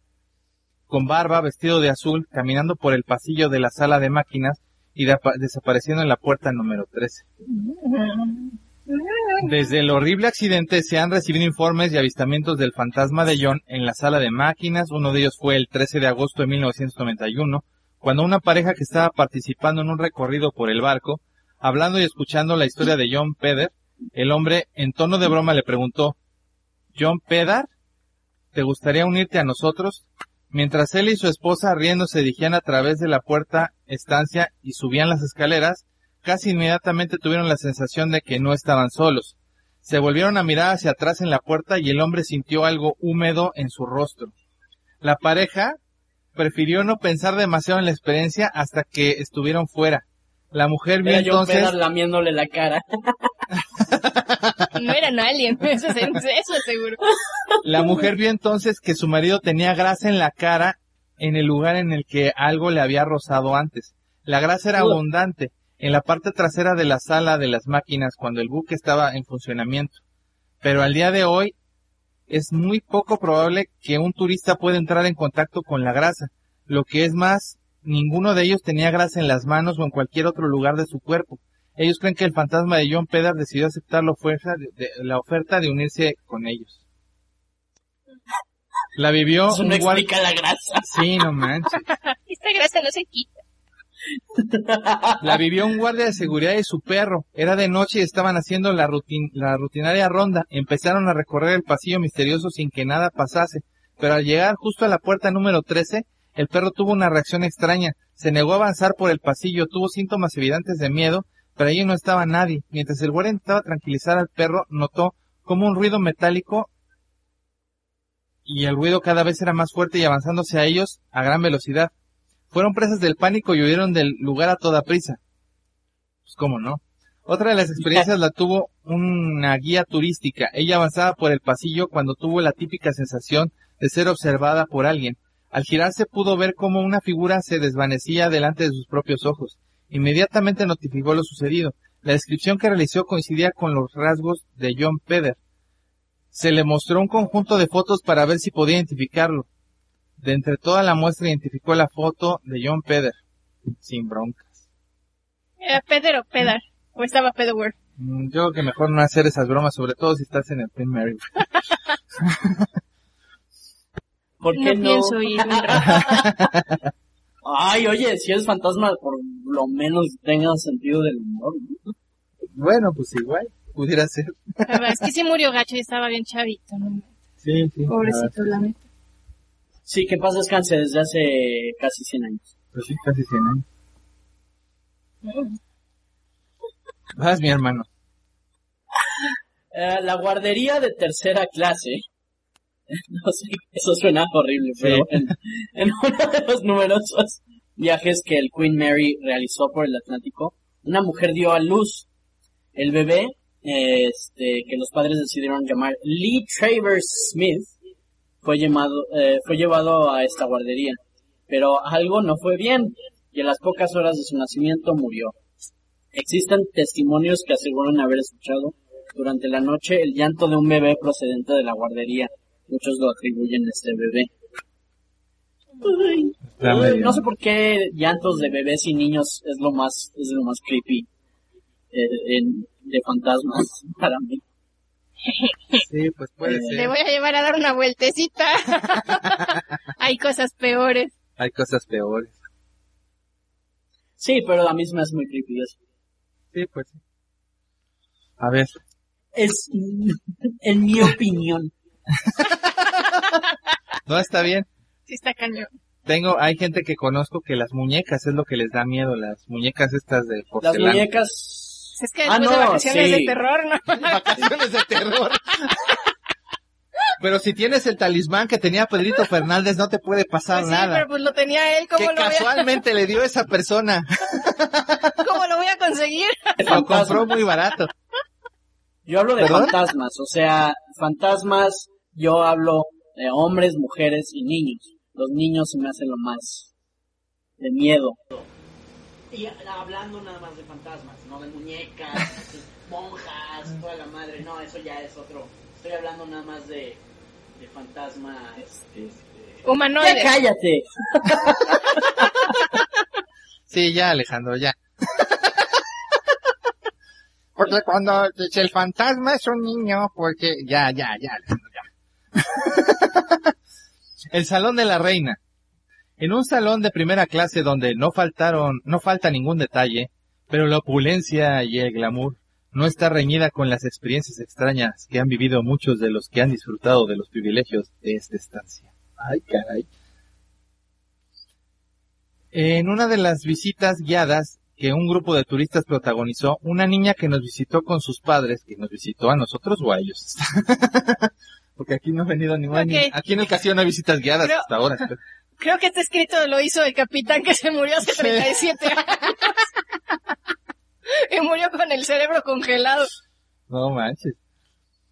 con barba, vestido de azul, caminando por el pasillo de la sala de máquinas y desapareciendo en la puerta número 13. Desde el horrible accidente se han recibido informes y avistamientos del fantasma de John en la sala de máquinas. Uno de ellos fue el 13 de agosto de 1991, cuando una pareja que estaba participando en un recorrido por el barco, hablando y escuchando la historia de John Peder, el hombre en tono de broma le preguntó, John Pedar, ¿te gustaría unirte a nosotros? Mientras él y su esposa riendo se dirigían a través de la puerta estancia y subían las escaleras, casi inmediatamente tuvieron la sensación de que no estaban solos. Se volvieron a mirar hacia atrás en la puerta y el hombre sintió algo húmedo en su rostro. La pareja prefirió no pensar demasiado en la experiencia hasta que estuvieron fuera. La mujer vio entonces... lamiéndole la cara. no era nadie, eso, eso seguro. La mujer vio entonces que su marido tenía grasa en la cara en el lugar en el que algo le había rozado antes. La grasa era abundante en la parte trasera de la sala de las máquinas cuando el buque estaba en funcionamiento. Pero al día de hoy es muy poco probable que un turista pueda entrar en contacto con la grasa. Lo que es más, ninguno de ellos tenía grasa en las manos o en cualquier otro lugar de su cuerpo. Ellos creen que el fantasma de John Pedar decidió aceptar la oferta de, la oferta de unirse con ellos. La vivió Eso no explica la grasa. Sí, no manches. Esta grasa no se quita. La vivió un guardia de seguridad y su perro. Era de noche y estaban haciendo la, la rutinaria ronda. Empezaron a recorrer el pasillo misterioso sin que nada pasase. Pero al llegar justo a la puerta número 13, el perro tuvo una reacción extraña. Se negó a avanzar por el pasillo, tuvo síntomas evidentes de miedo, pero allí no estaba nadie. Mientras el guardia intentaba tranquilizar al perro, notó como un ruido metálico y el ruido cada vez era más fuerte y avanzándose a ellos a gran velocidad. Fueron presas del pánico y huyeron del lugar a toda prisa. Pues cómo no. Otra de las experiencias la tuvo una guía turística. Ella avanzaba por el pasillo cuando tuvo la típica sensación de ser observada por alguien. Al girarse pudo ver cómo una figura se desvanecía delante de sus propios ojos. Inmediatamente notificó lo sucedido. La descripción que realizó coincidía con los rasgos de John Peder. Se le mostró un conjunto de fotos para ver si podía identificarlo. De entre toda la muestra identificó la foto de John Peder, sin broncas. ¿Era Peder o Pedar? ¿O estaba Pederworth? Mm, yo creo que mejor no hacer esas bromas, sobre todo si estás en el Queen Mary. ¿Por qué no? pienso ir Ay, oye, si eres fantasma, por lo menos tenga sentido del humor. Bueno, pues igual, pudiera ser. es que sí murió gacho y estaba bien chavito, ¿no? Sí, sí. Pobrecito, la neta. Sí, que pasa descanse desde hace casi 100 años. Pues sí, casi 100 años. Mm. Vas, mi hermano. Eh, la guardería de tercera clase. No sé, eso suena horrible, pero en, uno de los numerosos viajes que el Queen Mary realizó por el Atlántico, una mujer dio a luz. El bebé, este, que los padres decidieron llamar Lee Travers Smith, fue, llamado, eh, fue llevado a esta guardería. Pero algo no fue bien y a las pocas horas de su nacimiento murió. Existen testimonios que aseguran haber escuchado durante la noche el llanto de un bebé procedente de la guardería. Muchos lo atribuyen a este bebé. no sé por qué llantos de bebés y niños es lo más es lo más creepy eh, de fantasmas para mí. Sí, pues puede eh, ser. Le voy a llevar a dar una vueltecita. Hay cosas peores. Hay cosas peores. Sí, pero la misma es muy creepy eso. Sí, pues sí. A ver. Es, en mi opinión. No, está bien. Sí, está cañón. Tengo, hay gente que conozco que las muñecas es lo que les da miedo, las muñecas estas de porcelana. Las muñecas es que ah, después de vacaciones de terror, ¿no? Vacaciones de terror. Pero si tienes el talismán que tenía Pedrito Fernández, no te puede pasar pues sí, nada. pero pues lo tenía él, ¿cómo que lo casualmente le dio esa persona. ¿Cómo lo voy a conseguir? Lo compró muy barato. Yo hablo de fantasmas, o sea, fantasmas, yo hablo de hombres, mujeres y niños. Los niños se me hacen lo más de miedo. Y hablando nada más de fantasmas, no de muñecas, monjas, toda la madre, no, eso ya es otro. Estoy hablando nada más de, de fantasmas. Este, Humanoides. ¡Ya cállate! Sí, ya, Alejandro, ya. Porque cuando dice el fantasma es un niño, porque ya, ya, ya. el salón de la reina. En un salón de primera clase donde no faltaron, no falta ningún detalle, pero la opulencia y el glamour no está reñida con las experiencias extrañas que han vivido muchos de los que han disfrutado de los privilegios de esta estancia. Ay, caray. En una de las visitas guiadas que un grupo de turistas protagonizó, una niña que nos visitó con sus padres, que nos visitó a nosotros o a ellos. Porque aquí no ha venido ninguna Ok. niña. Aquí en el castillo no hay visitas guiadas Creo- hasta ahora. Creo que este escrito lo hizo el capitán que se murió hace Sí. 37 años. y murió con el cerebro congelado. No manches.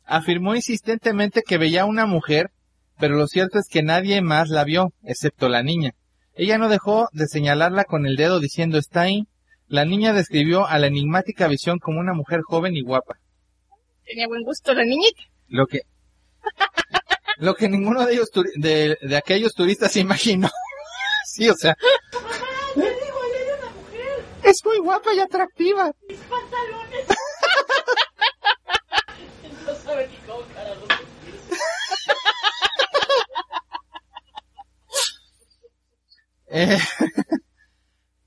Afirmó insistentemente que veía a una mujer, pero lo cierto es que nadie más la vio, excepto la niña. Ella no dejó de señalarla con el dedo diciendo está ahí. La niña describió a la enigmática visión como una mujer joven y guapa. Tenía buen gusto la niñita. Lo que, lo que ninguno de ellos, de, de aquellos turistas se imaginó. sí, o sea. Es muy guapa y atractiva. No sabe ni cómo carajo. Eh,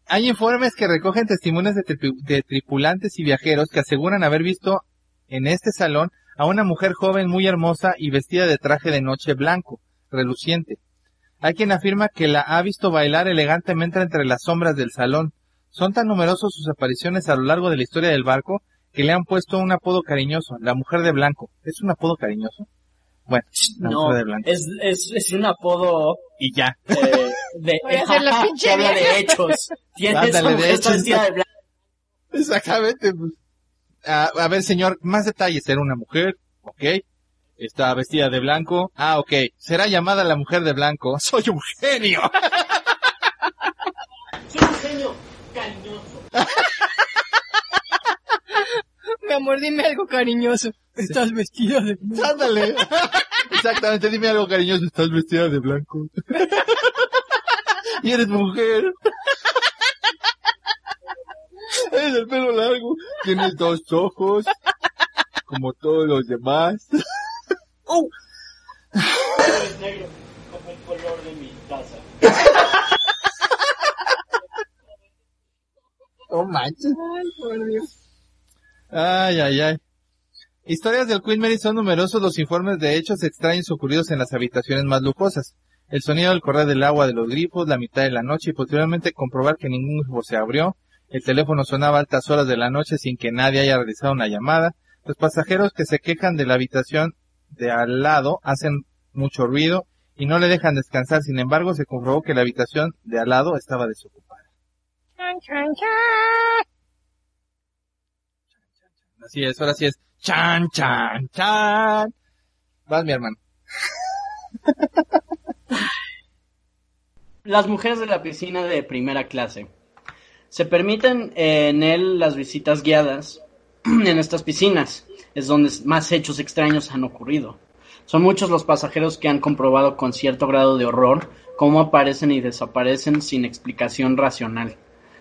hay informes que recogen testimonios de, tripu- de tripulantes y viajeros que aseguran haber visto en este salón a una mujer joven muy hermosa y vestida de traje de noche blanco, reluciente. Hay quien afirma que la ha visto bailar elegantemente entre las sombras del salón. Son tan numerosos sus apariciones a lo largo de la historia del barco que le han puesto un apodo cariñoso, la mujer de blanco. ¿Es un apodo cariñoso? Bueno, la No, mujer de blanco. es, es, es un apodo Y ya. eh, de, Voy a hacer la pinche que habla de hechos. Tiene Ándale, de hechos. de blanco. Exactamente. pues. A, a ver, señor, más detalles. ¿Era una mujer? Ok. Está vestida de blanco. Ah, ok. Será llamada la mujer de blanco. Soy un genio. Soy un genio cariñoso. Mi amor, dime algo cariñoso. Estás vestida de... Ándale. Exactamente, dime algo cariñoso. Estás vestida de blanco. y eres mujer. Tienes el pelo largo. Tienes dos ojos. Como todos los demás. Es negro como el color de mi taza. No manches. Ay, ay, ay. Historias del Queen Mary son numerosos los informes de hechos extraños ocurridos en las habitaciones más lujosas. El sonido del correr del agua de los grifos, la mitad de la noche y posteriormente comprobar que ningún grifo se abrió. El teléfono sonaba a altas horas de la noche sin que nadie haya realizado una llamada. Los pasajeros que se quejan de la habitación de al lado hacen mucho ruido y no le dejan descansar. Sin embargo, se comprobó que la habitación de al lado estaba desocupada. Chan, chan, chan. Así es, ahora sí es. Chan, chan, chan. Vas, mi hermano. Las mujeres de la piscina de primera clase. Se permiten eh, en él las visitas guiadas en estas piscinas. Es donde más hechos extraños han ocurrido. Son muchos los pasajeros que han comprobado con cierto grado de horror cómo aparecen y desaparecen sin explicación racional.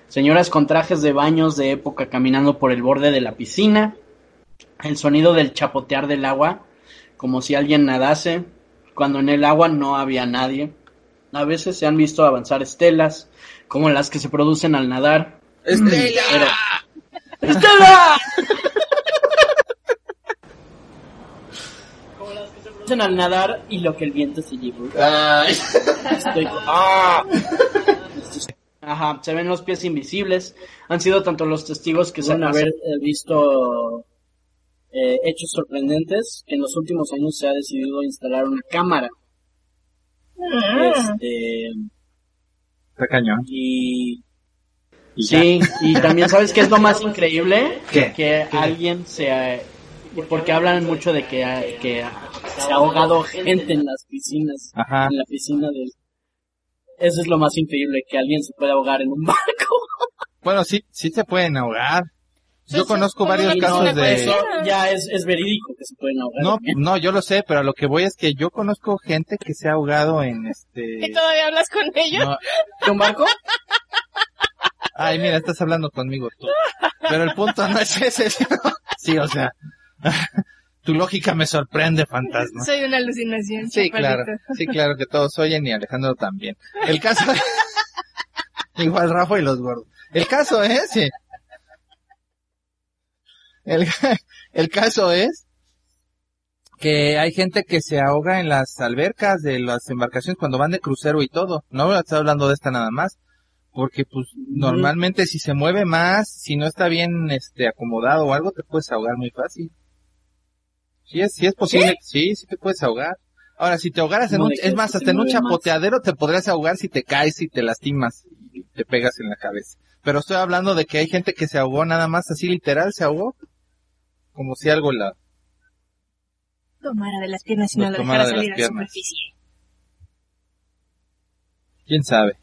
Señoras con trajes de baños de época caminando por el borde de la piscina. El sonido del chapotear del agua, como si alguien nadase, cuando en el agua no había nadie. A veces se han visto avanzar estelas, como las que se producen al nadar. ¡Estela! Pero- ¡Estela! como las que se producen al nadar y lo que el viento se llevó. Ay. Estoy- ¡Ah! Ajá, se ven los pies invisibles. Han sido tanto los testigos que se han haber eh, visto eh, hechos sorprendentes que en los últimos años se ha decidido instalar una cámara. Este, Está cañón. y sí, y también sabes que es lo más increíble ¿Qué? que alguien se porque hablan mucho de que, que se ha ahogado gente en las piscinas, Ajá. en la piscina del eso es lo más increíble que alguien se pueda ahogar en un barco. Bueno, sí, sí se pueden ahogar. Yo conozco con varios casos de... Eso ya es, es verídico que se pueden ahogar. No, no, yo lo sé, pero a lo que voy es que yo conozco gente que se ha ahogado en este... ¿Y todavía hablas con ellos? No, ¿Con barco? Ay, mira, estás hablando conmigo tú. Pero el punto no es ese, sino... Sí, o sea... Tu lógica me sorprende, fantasma. Soy una alucinación. Sí, chaparrito. claro. Sí, claro que todos oyen y Alejandro también. El caso... Igual Rafa y los gordos. El caso es... sí. El, el caso es que hay gente que se ahoga en las albercas de las embarcaciones cuando van de crucero y todo. No estoy hablando de esta nada más. Porque pues normalmente si se mueve más, si no está bien este acomodado o algo, te puedes ahogar muy fácil. Sí es, sí es posible, sí, sí, te puedes ahogar. Ahora, si te ahogaras en ¿Cómo un, es más, ¿Se hasta en un más? chapoteadero te podrías ahogar si te caes y te lastimas y te pegas en la cabeza. Pero estoy hablando de que hay gente que se ahogó nada más así literal, se ahogó. Como si algo la, Tomara de las piernas y no tomara dejara de salir a la superficie. quién sabe.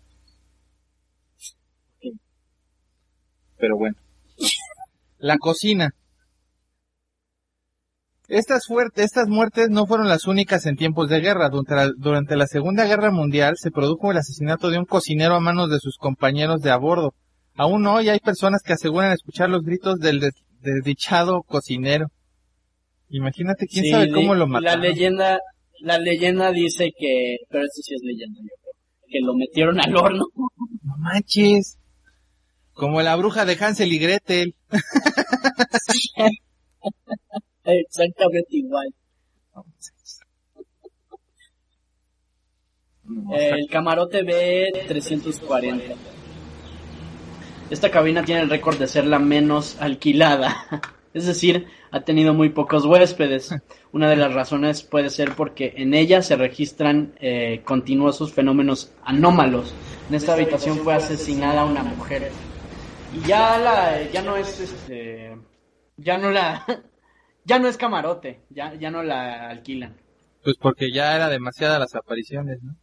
Pero bueno. La cocina. Estas, estas muertes no fueron las únicas en tiempos de guerra. Durante la, durante la Segunda Guerra Mundial se produjo el asesinato de un cocinero a manos de sus compañeros de a bordo. Aún hoy hay personas que aseguran escuchar los gritos del desdichado cocinero. Imagínate quién Sí, sabe cómo lo La mataron. leyenda, la leyenda dice que, pero esto sí es leyenda, yo creo, que lo metieron al horno. No manches. Como la bruja de Hansel y Gretel. Exactamente igual. El camarote B340. Esta cabina tiene el récord de ser la menos alquilada. Es decir, ha tenido muy pocos huéspedes. Una de las razones puede ser porque en ella se registran eh, continuosos fenómenos anómalos. En esta habitación fue asesinada una mujer. Y ya la, ya no es este, ya no la, ya no es camarote, ya, ya no la alquilan. Pues porque ya era demasiadas las apariciones, ¿no?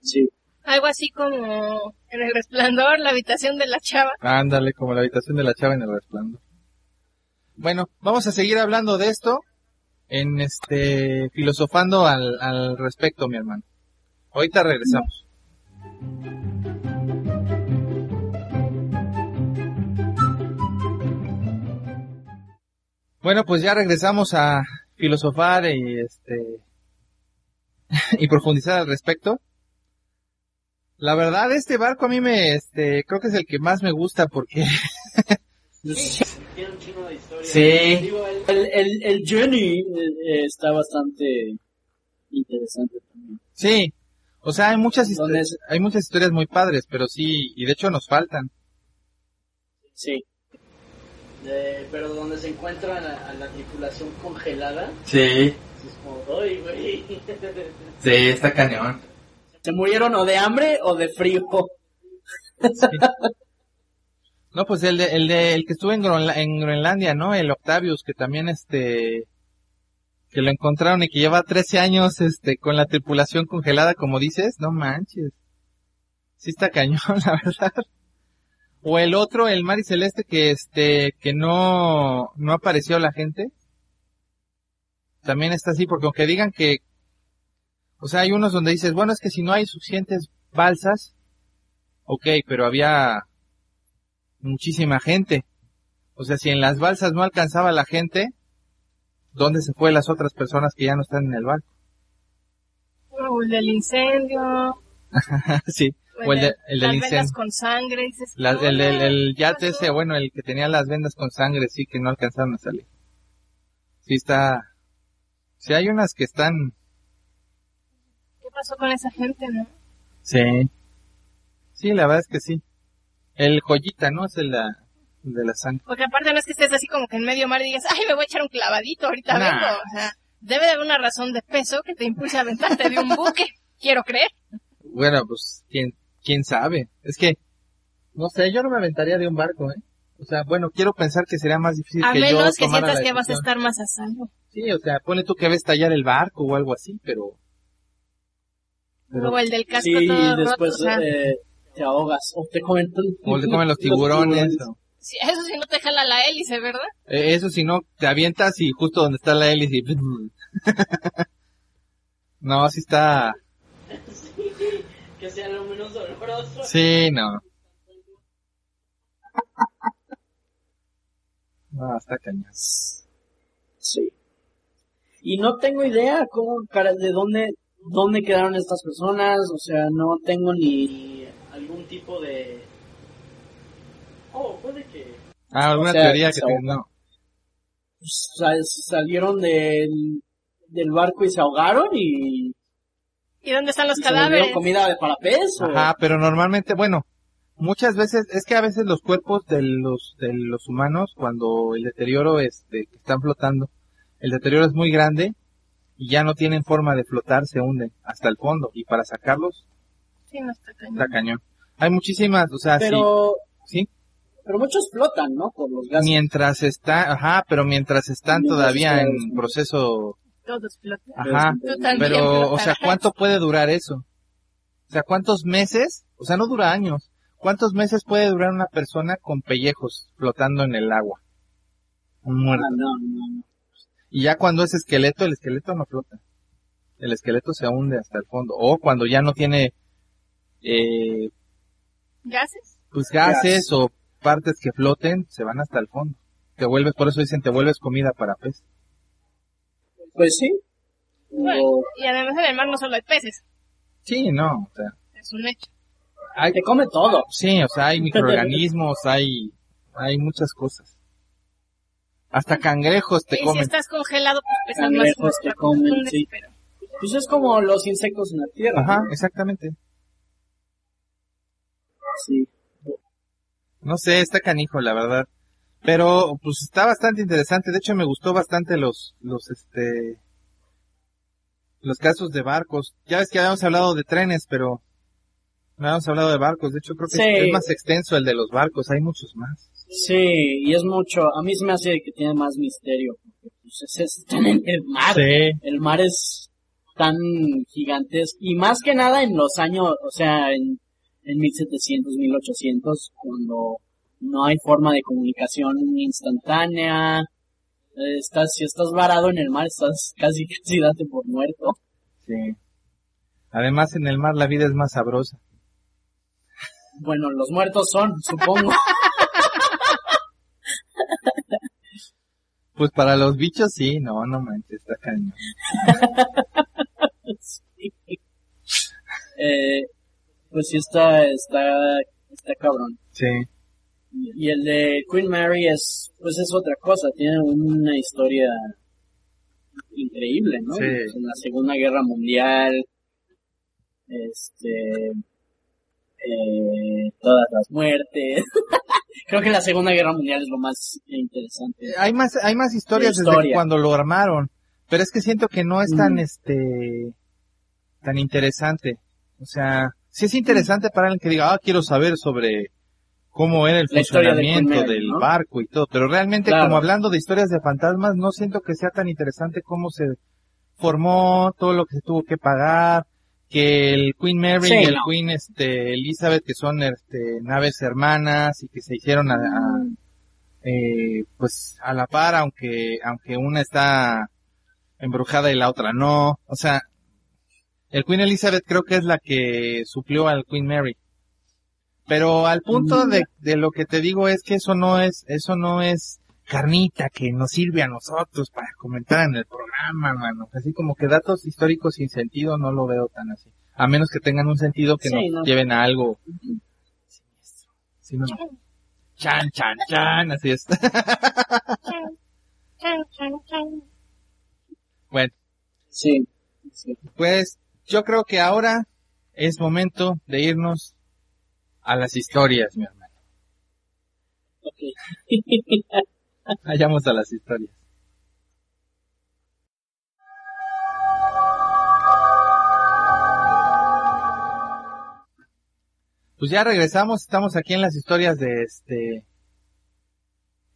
Sí. Algo así como en el resplandor, la habitación de la chava. Ándale, como la habitación de la chava en el resplandor. Bueno, vamos a seguir hablando de esto en este filosofando al, al respecto, mi hermano. Ahorita regresamos. Bueno, pues ya regresamos a filosofar y este y profundizar al respecto. La verdad, este barco a mí me, este, creo que es el que más me gusta porque Tiene un chingo de historia. Sí. Digo, el, el, el, Journey eh, está bastante interesante también. Sí, o sea, hay muchas ¿Dónde historias, hay muchas historias muy padres, pero sí, y de hecho nos faltan. Sí. De- pero donde se encuentra a la, a la tripulación congelada, Sí, es como, "Ay, güey". sí, está cañón. ¿Se murieron o de hambre o de frío? No, pues el de, el de, el que estuvo en, Groenlandia, ¿no? El Octavius, que también este, que lo encontraron y que lleva 13 años, este, con la tripulación congelada, como dices, no manches. Sí está cañón, la verdad. O el otro, el Mar y Celeste, que este, que no, no apareció la gente. También está así, porque aunque digan que, o sea, hay unos donde dices, bueno, es que si no hay suficientes balsas, ok, pero había muchísima gente. O sea, si en las balsas no alcanzaba la gente, ¿dónde se fue las otras personas que ya no están en el barco? O el del incendio. sí, o el, de- el del las incendio. vendas con sangre. Dices, La- "No, el, el, el ¿qué yate pasó?". ese, bueno, el que tenía las vendas con sangre, sí, que no alcanzaron a salir. Sí está... Sí hay unas que están... ¿Qué pasó con esa gente, no? Sí. Sí, la verdad es que sí. El joyita, ¿no? Es el, la- de la sangre. Porque aparte no es que estés así como que en medio mar y digas, ay, me voy a echar un clavadito, ahorita Nah. vengo. O sea, debe de haber una razón de peso que te impulse a aventarte de un buque. Quiero creer. Bueno, pues, ¿quién, quién sabe? Es que, no sé, yo no me aventaría de un barco, ¿eh? O sea, bueno, quiero pensar que sería más difícil A que yo menos que sientas que vas a estar más a salvo. Sí, o sea, pone tú que ves tallar el barco o algo así, pero... pero O el del casco Sí, todo roto. después O sea, eh, te ahogas o te comen, O te comen los tiburones. o- Sí, eso sí no te jala la hélice, ¿verdad? eh, eso si no, te avientas y justo donde está la hélice. y- no, sí está... que sea lo menos doloroso. Sí, no. No, está cañón. Sí. Y no tengo idea cómo, cara, de dónde, dónde quedaron estas personas, o sea, no tengo ni algún tipo de... Oh, puede que... Ah, alguna O sea, teoría que se te... ahogan. No. sa- salieron del, del barco y se ahogaron y, ¿Y dónde están los cadáveres? comida para pez. Ajá, pero normalmente, bueno, muchas veces, es que a veces los cuerpos de los, de los humanos, cuando el deterioro, este, que están flotando, el deterioro es muy grande y ya no tienen forma de flotar, se hunden hasta el fondo y para sacarlos Sí, no está cañón. está cañón. Hay muchísimas, o sea, Pero, sí, sí, pero muchos flotan, ¿no? Por los gases. mientras está, ajá, pero mientras están Mientras todavía en proceso, Todos flotan. ajá, pero, o sea. ¿cuánto puede durar eso? O sea, ¿cuántos meses? O sea, no dura años. ¿Cuántos meses puede durar una persona con pellejos flotando en el agua? Un muerto. Ah, no, no, no. Y ya cuando es esqueleto, el esqueleto no flota. El esqueleto se hunde hasta el fondo. O cuando ya no tiene, eh, ¿Gases? pues gases o partes que floten, se van hasta el fondo. Te vuelves, por eso dicen, te vuelves comida para pez. Pues sí. Bueno, O y además en el mar no solo hay peces, Sí, no, o sea, es un hecho. hay, te come todo. sí, o sea, hay microorganismos, hay, hay muchas cosas. Hasta cangrejos te y si estás congelado, pues pesan más. Cangrejos te comen, sí. pero- Pues es como los insectos en la tierra. Ajá, ¿no? exactamente. Sí. No sé, está canijo, la verdad. Pero, pues está bastante interesante. De hecho, me gustó bastante los, los, este, los casos de barcos. Ya ves que habíamos hablado de trenes, pero no habíamos hablado de barcos. De hecho, creo que Sí. es, es más extenso el de los barcos. Hay muchos más. Sí, y es mucho. A mí se me hace que tiene más misterio. Porque pues es, es- en el mar. El mar es tan gigantesco. Y más que nada en los años, o sea, en, en 1700, 1800, cuando no hay forma de comunicación instantánea. Estás, si estás varado en el mar, estás casi casi date por muerto. Sí. Además, en el mar la vida es más sabrosa. Bueno, los muertos son, supongo. Pues para los bichos sí, no, no manches, está cañón. Sí. Eh, pues sí está, está, está cabrón. Sí. Y el de Queen Mary es, pues es otra cosa, tiene una historia increíble, ¿no? Sí. En la Segunda Guerra Mundial, este, eh, todas las muertes. Creo que la Segunda Guerra Mundial es lo más interesante. Hay más, hay más historias desde cuando lo armaron. Pero es que siento que no es tan, Mm. este, tan interesante. O sea, sí es interesante para alguien que diga, ah, quiero saber sobre cómo era el La funcionamiento del ¿no? barco y todo. Pero realmente, Claro. como hablando de historias de fantasmas, no siento que sea tan interesante cómo se formó, todo lo que se tuvo que pagar, que el Queen Mary Sí, y el no. Queen, este, Elizabeth, que son, este, naves hermanas y que se hicieron a- a, eh, pues a la par, aunque, aunque una está embrujada y la otra no. O sea, el Queen Elizabeth creo que es la que suplió al Queen Mary. Pero al punto Mm. de, de lo que te digo es que eso no es, eso no es carnita que nos sirve a nosotros para comentar en el programa, mano. Así como que datos históricos sin sentido no lo veo tan así. A menos que tengan un sentido que Sí, nos no. lleven a algo siniestro. Sí, no. Chan, chan, chan, así es. Chan, chan, chan. bueno, Sí, sí. pues yo creo que ahora es momento de irnos a las historias, mi hermano. Ok. Vayamos a las historias. Pues ya regresamos, estamos aquí en las historias de este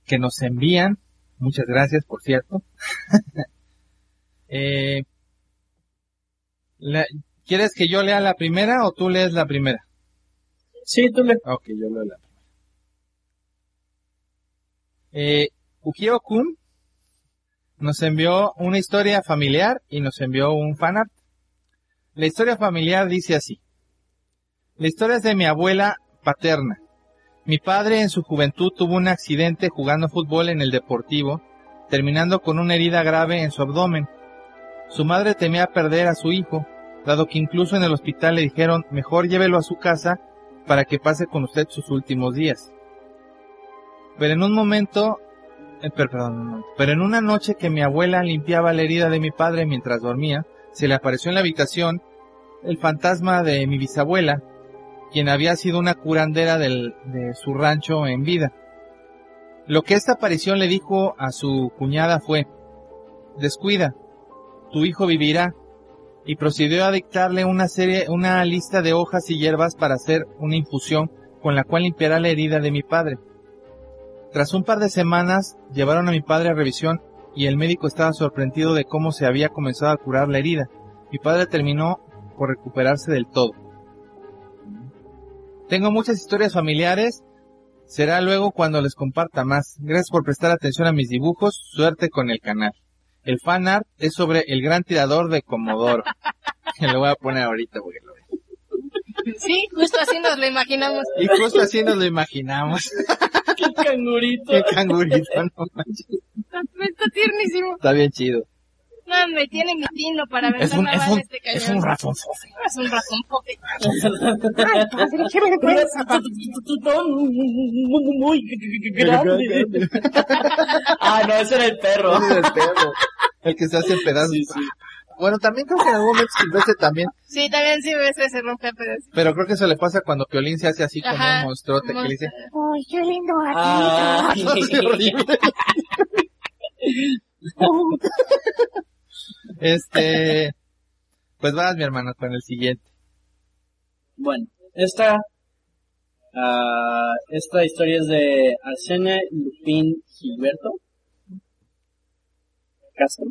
que nos envían. Muchas gracias, por cierto. Eh, la- ¿Quieres que yo lea la primera o tú lees la primera? Sí, tú le... Ok, yo leo la primera. Eh, Ukio-kun nos envió una historia familiar y nos envió un fanart. La historia familiar dice así. La historia es de mi abuela paterna. Mi padre en su juventud tuvo un accidente jugando fútbol en el deportivo, terminando con una herida grave en su abdomen. Su madre temía perder a su hijo, dado que incluso en el hospital le dijeron mejor llévelo a su casa para que pase con usted sus últimos días. Pero en un momento, eh, per- perdón, pero en una noche que mi abuela limpiaba la herida de mi padre mientras dormía, se le apareció en la habitación el fantasma de mi bisabuela, quien había sido una curandera de su rancho en vida. Lo que esta aparición le dijo a su cuñada fue, descuida, tu hijo vivirá, y procedió a dictarle una serie, una lista de hojas y hierbas para hacer una infusión con la cual limpiará la herida de mi padre. Tras un par de semanas, llevaron a mi padre a revisión y el médico estaba sorprendido de cómo se había comenzado a curar la herida. Mi padre terminó por recuperarse del todo. Tengo muchas historias familiares. Será luego cuando les comparta más. Gracias por prestar atención a mis dibujos. Suerte con el canal. El fan art es sobre el gran tirador de Comodoro. Lo voy a poner ahorita porque. Sí, justo así nos lo imaginamos. Y justo así nos lo imaginamos. ¡Qué cangurito! Qué cangurito, no manches. Está, está tiernísimo. Está bien chido. No, me tiene mi tino para ver Es un, es un, este cañón. es un ratón fofe. Es un ratón pope. Muy, muy grande. Ah, no, ese era el perro. Ese es el perro. El que se hace pedazos. Sí, sí. Bueno, también creo que en algún momento Silvestre también, Sí, también sí ves se rompe a pedazos. pero creo que eso le pasa cuando Piolín se hace así como Ajá, un monstruote que le dice, ¡Ay, qué lindo Ah, "Eso es horrible". Este, pues vas mi hermano con el siguiente. Bueno, esta, ah, esta historia es de Arsene Lupin Gilberto Castro.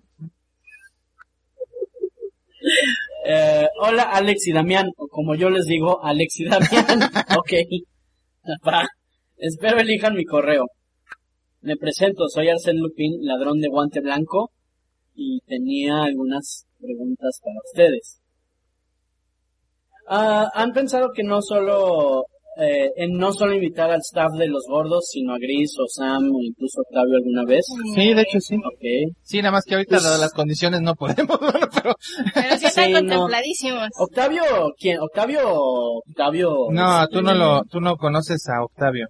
Eh, hola Alex y Damián, o como yo les digo, Alex y Damián. ok. Va. Espero elijan mi correo. Me presento, soy Arsene Lupin, ladrón de guante blanco, y tenía algunas preguntas para ustedes. Ah, ¿Han pensado que no solo, eh, en no solo invitar al staff de los gordos, sino a Gris o Sam o incluso Octavio alguna vez? Sí, de hecho sí. Ok. Sí, nada más que ahorita Pues- dadas las condiciones no podemos, bueno, pero Pero sí están Sí, no. contempladísimos. Octavio, ¿quién? Octavio, Octavio. no, tú no lo, tú no conoces a Octavio.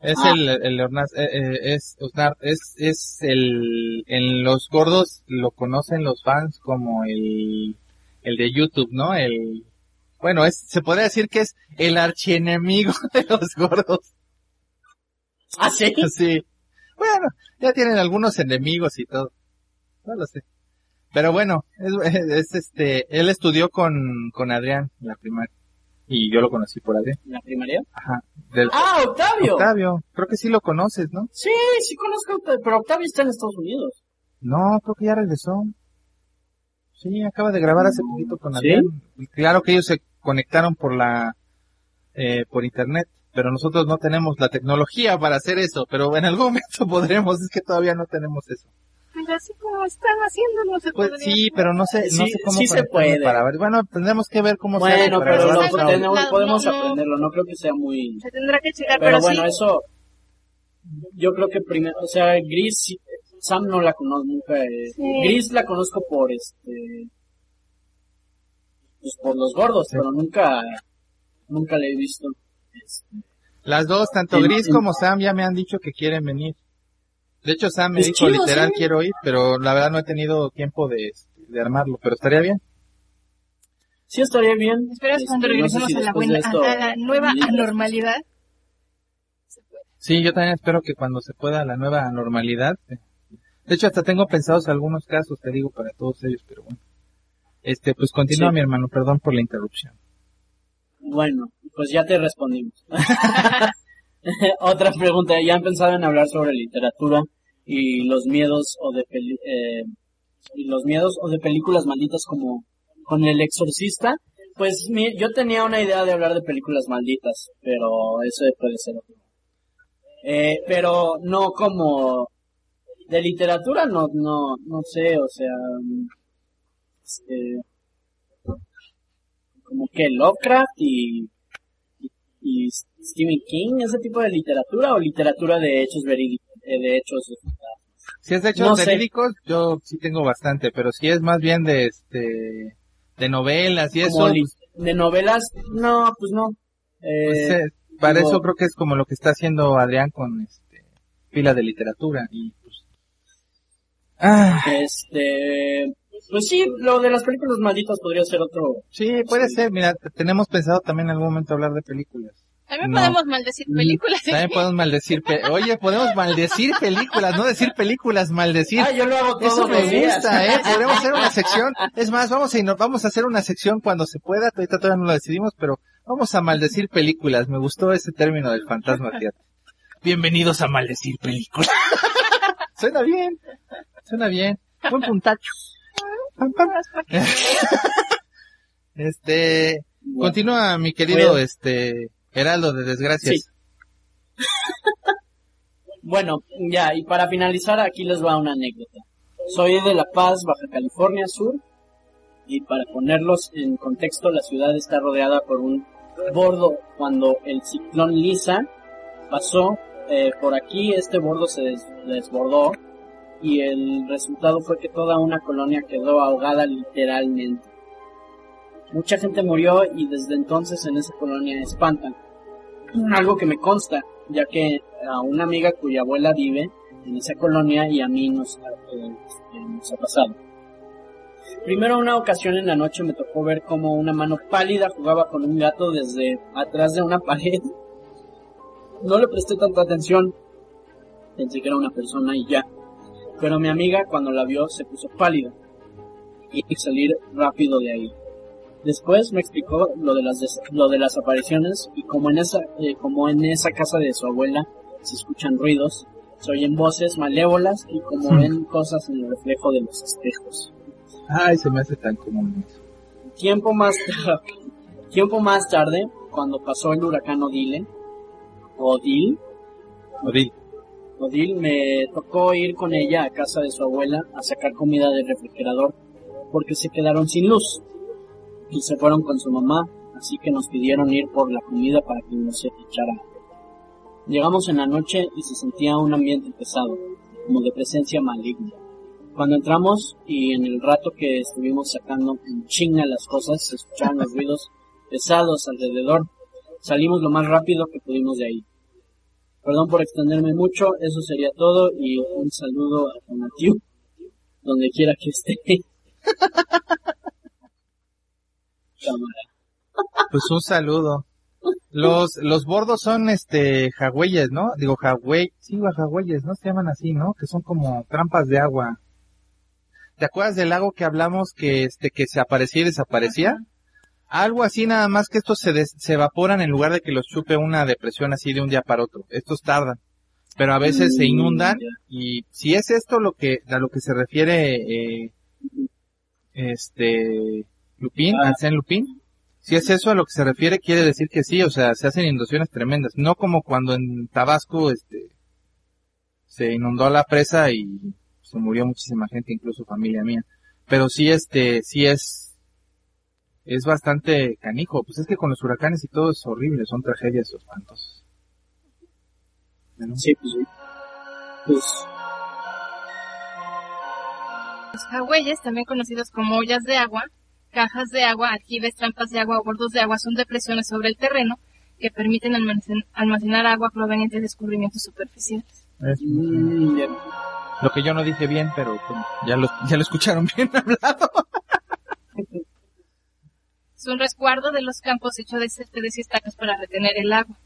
Es Ah. el, el Ornaz- eh, eh, es, es, es el, en los gordos lo conocen los fans como el, el de YouTube, ¿no? El, bueno, es, se podría decir que es el archienemigo de los gordos. Ah, sí. Sí. Bueno, ya tienen algunos enemigos y todo. No lo sé. Pero bueno, es, es este, él estudió con, con Adrián en la primaria. Y yo lo conocí por Adrián. ¿La primaria? Ajá. Del Ah, Octavio. Octavio. Creo que sí lo conoces, ¿no? Sí, sí conozco a Octavio, pero Octavio está en Estados Unidos. No, creo que ya regresó. Sí, acaba de grabar hace poquito con ¿Sí? Adrián. Y Claro que ellos se conectaron por la, eh, por internet. Pero nosotros no tenemos la tecnología para hacer eso. Pero en algún momento podremos. Es que todavía no tenemos eso. Pero así como están haciendo, no se Pues podría. sí, pero no sé, no Sí, sé cómo sí se puede. para ver. Bueno, tendremos que ver cómo se hace Bueno, pero lo tenemos- No, podemos no, aprenderlo. No creo que sea muy... Se tendrá que checar, Pero pero, bueno, sí. eso... Yo creo que primero... O sea, Gris... Sam no la conozco nunca. eh. Sí. Gris la conozco por este... Pues por los gordos, Sí. pero nunca... Nunca la he visto. Este, Las dos, tanto En- Gris en- como Sam, ya me han dicho que quieren venir. De hecho, Sam me Es dijo chido, literal sí. quiero ir, pero la verdad no he tenido tiempo de, de armarlo, pero estaría bien. Sí estaría bien. Espero que Este, cuando no sé regresemos si a, la buena, esto- a la nueva Sí. anormalidad. Sí, yo también espero que cuando se pueda la nueva normalidad. eh, De hecho, hasta tengo pensados algunos casos, te digo, para todos ellos, pero bueno. Este, pues continúa Sí. mi hermano, perdón por la interrupción. Bueno, pues ya te respondimos. Otra pregunta, ¿ya han pensado en hablar sobre literatura y los miedos o de peli- eh, y los miedos o de películas malditas como con El Exorcista? Pues mi- yo tenía una idea de hablar de películas malditas, pero eso puede ser otro. Eh, pero no como de literatura, no, no, no sé, o sea, este, como que Lovecraft y, y, y Stephen King, ese tipo de literatura o literatura de hechos verídicos, eh, de hechos Si es de hechos No sé. verídicos, yo sí tengo bastante, pero si es más bien de este de novelas y como eso, li- pues, de novelas, no, pues no. Eh, pues, eh, para digo- eso creo que es como lo que está haciendo Adrián con este pila de literatura y pues ah, Este, pues sí, lo de las películas malditas podría ser otro. sí, puede Sí. ser, mira, tenemos pensado también en algún momento hablar de películas. También No. podemos maldecir películas. También podemos maldecir, pe- oye, podemos maldecir películas, no decir películas, maldecir. Ah, yo lo hago todos Eso me días. gusta, ¿eh? Podemos hacer una sección. Es más, vamos a, vamos a hacer una sección cuando se pueda. Ahorita todavía no lo decidimos, pero vamos a maldecir películas. Me gustó ese término del fantasma, fíjate. Bienvenidos a maldecir películas. Suena bien. Suena bien. Buen puntacho. Pam, pam. Este, Bueno, continúa mi querido, Bueno. este, Heraldo de Desgracias. Sí. Bueno, ya, y para finalizar aquí les va una anécdota. Soy de La Paz, Baja California Sur, y para ponerlos en contexto, la ciudad está rodeada por un bordo. Cuando el ciclón Lisa pasó eh, por aquí, este bordo se des- desbordó y el resultado fue que toda una colonia quedó ahogada literalmente. Mucha gente murió y desde entonces en esa colonia espantan. Algo que me consta, ya que a una amiga cuya abuela vive en esa colonia y a mí nos, eh, este, ha pasado. Primero una ocasión en la noche me tocó ver como una mano pálida jugaba con un gato desde atrás de una pared. No le presté tanta atención, pensé que era una persona y ya. Pero mi amiga cuando la vio se puso pálida y salir rápido de ahí. Después me explicó lo de las des- lo de las apariciones y como en esa eh, como en esa casa de su abuela se escuchan ruidos, se oyen voces malévolas y como Hmm. ven cosas en el reflejo de los espejos. Ay, se me hace tan común eso. Tiempo más tarde, tiempo más tarde, cuando pasó el huracán Odile, Odil, Odil. Odil me tocó ir con ella a casa de su abuela a sacar comida del refrigerador porque se quedaron sin luz y se fueron con su mamá, así que nos pidieron ir por la comida para que no se echara. Llegamos en la noche y se sentía un ambiente pesado, como de presencia maligna. Cuando entramos y en el rato que estuvimos sacando en chinga las cosas, se escuchaban los ruidos pesados alrededor. Salimos lo más rápido que pudimos de ahí. Perdón por extenderme mucho, eso sería todo y un saludo a Tonatiu, donde quiera que esté. Cámara. Pues un saludo. Los, los bordos son este jagüeyes, ¿no? Digo jagüey, sí, jagüeyes, ¿no? Se llaman así, ¿no? Que son como trampas de agua. ¿Te acuerdas del lago que hablamos que este que se aparecía y desaparecía? Algo así nada más que estos se, des- se evaporan en lugar de que los chupe una depresión así de un día para otro. Estos tardan. Pero a veces se Mm, inundan y si es esto lo que a lo que se refiere eh, este Lupín, Ah. Arsène Lupín, si es eso a lo que se refiere, quiere decir que sí, o sea, se hacen inundaciones tremendas. No como cuando en Tabasco, este, se inundó la presa y se murió muchísima gente, incluso familia mía. Pero sí, este, sí es, es bastante canijo. Pues es que con los huracanes y todo es horrible, son tragedias espantosas. Bueno, Sí, pues sí. Pues, Los jagüeyes, también conocidos como ollas de agua, cajas de agua, aljibes, trampas de agua o bordos de agua son depresiones sobre el terreno que permiten almacen- almacenar agua proveniente de escurrimientos superficiales. es mm, lo que yo no dije bien, pero pues, ya lo, ya lo escucharon bien hablado. Es un resguardo de los campos hecho de céspedes y estacas para retener el agua.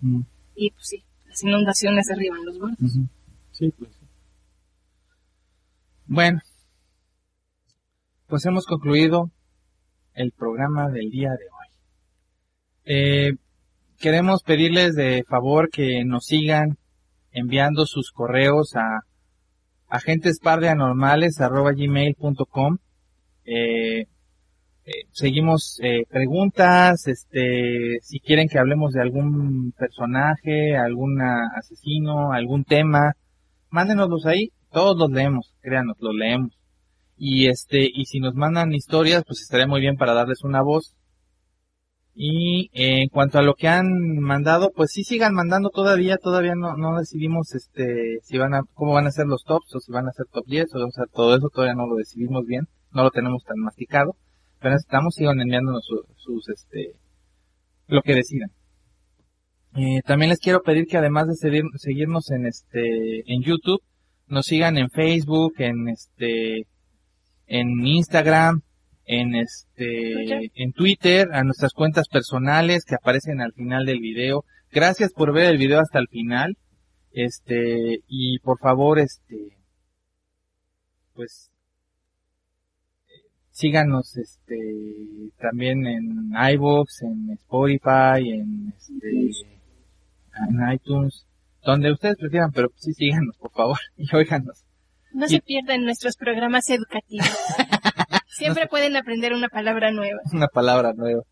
Mm. Y pues sí, las inundaciones derriban los bordos. Ujú. Sí, pues. Bueno, pues hemos concluido el programa del día de hoy. Eh, queremos pedirles de favor que nos sigan enviando sus correos a agentespardeanormales.gmail.com eh, seguimos eh, preguntas, este, si quieren que hablemos de algún personaje, algún asesino, algún tema, mándenoslos ahí, todos los leemos, créanos, los leemos. Y este, y si nos mandan historias, pues estaría muy bien para darles una voz. Y en cuanto a lo que han mandado, pues sí sigan mandando todavía, todavía no, no decidimos este, si van a, cómo van a ser los tops, o si van a ser top 10, o, sea, todo eso todavía no lo decidimos bien, no lo tenemos tan masticado, pero estamos, sigan enviándonos sus, este, lo que decidan. Eh, también les quiero pedir que además de seguirnos en este, en YouTube, nos sigan en Facebook, en este, en Instagram, en este, en Twitter, a nuestras cuentas personales que aparecen al final del video. Gracias por ver el video hasta el final. Este, y por favor, este, pues, síganos, este, también en iVoox, en Spotify, en este, en iTunes, donde ustedes prefieran, pero sí síganos, por favor, y óiganos. No se pierdan nuestros programas educativos. Siempre pueden aprender una palabra nueva. Una palabra nueva.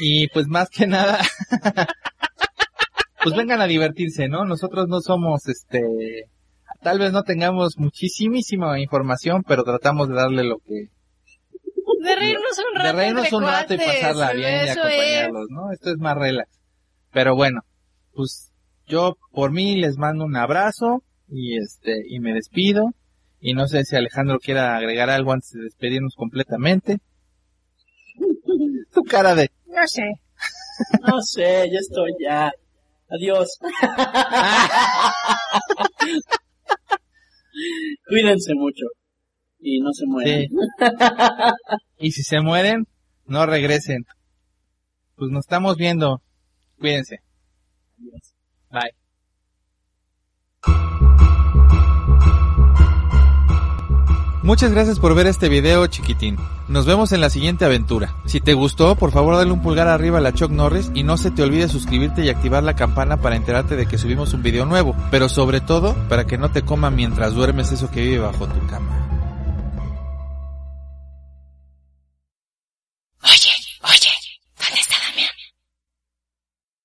Y pues más que nada, pues vengan a divertirse, ¿no? Nosotros no somos, este, tal vez no tengamos muchísima información, pero tratamos de darle lo que... De reírnos un rato. De reírnos un rato y pasarla bien y acompañarlos, ¿no? Esto es más relax. Pero bueno, pues yo por mí les mando un abrazo y este, y me despido. Y no sé si Alejandro quiera agregar algo antes de despedirnos completamente. tu cara de... No sé. No sé, ya estoy ya. Adiós. Cuídense mucho. Y no se mueren. y si se mueren, no regresen. Pues nos estamos viendo. Cuídense. Adiós. Bye. Muchas gracias por ver este video chiquitín. Nos vemos en la siguiente aventura. Si te gustó, por favor dale un pulgar arriba a la Chuck Norris y no se te olvide suscribirte y activar la campana para enterarte de que subimos un video nuevo. Pero sobre todo, para que no te coma mientras duermes eso que vive bajo tu cama.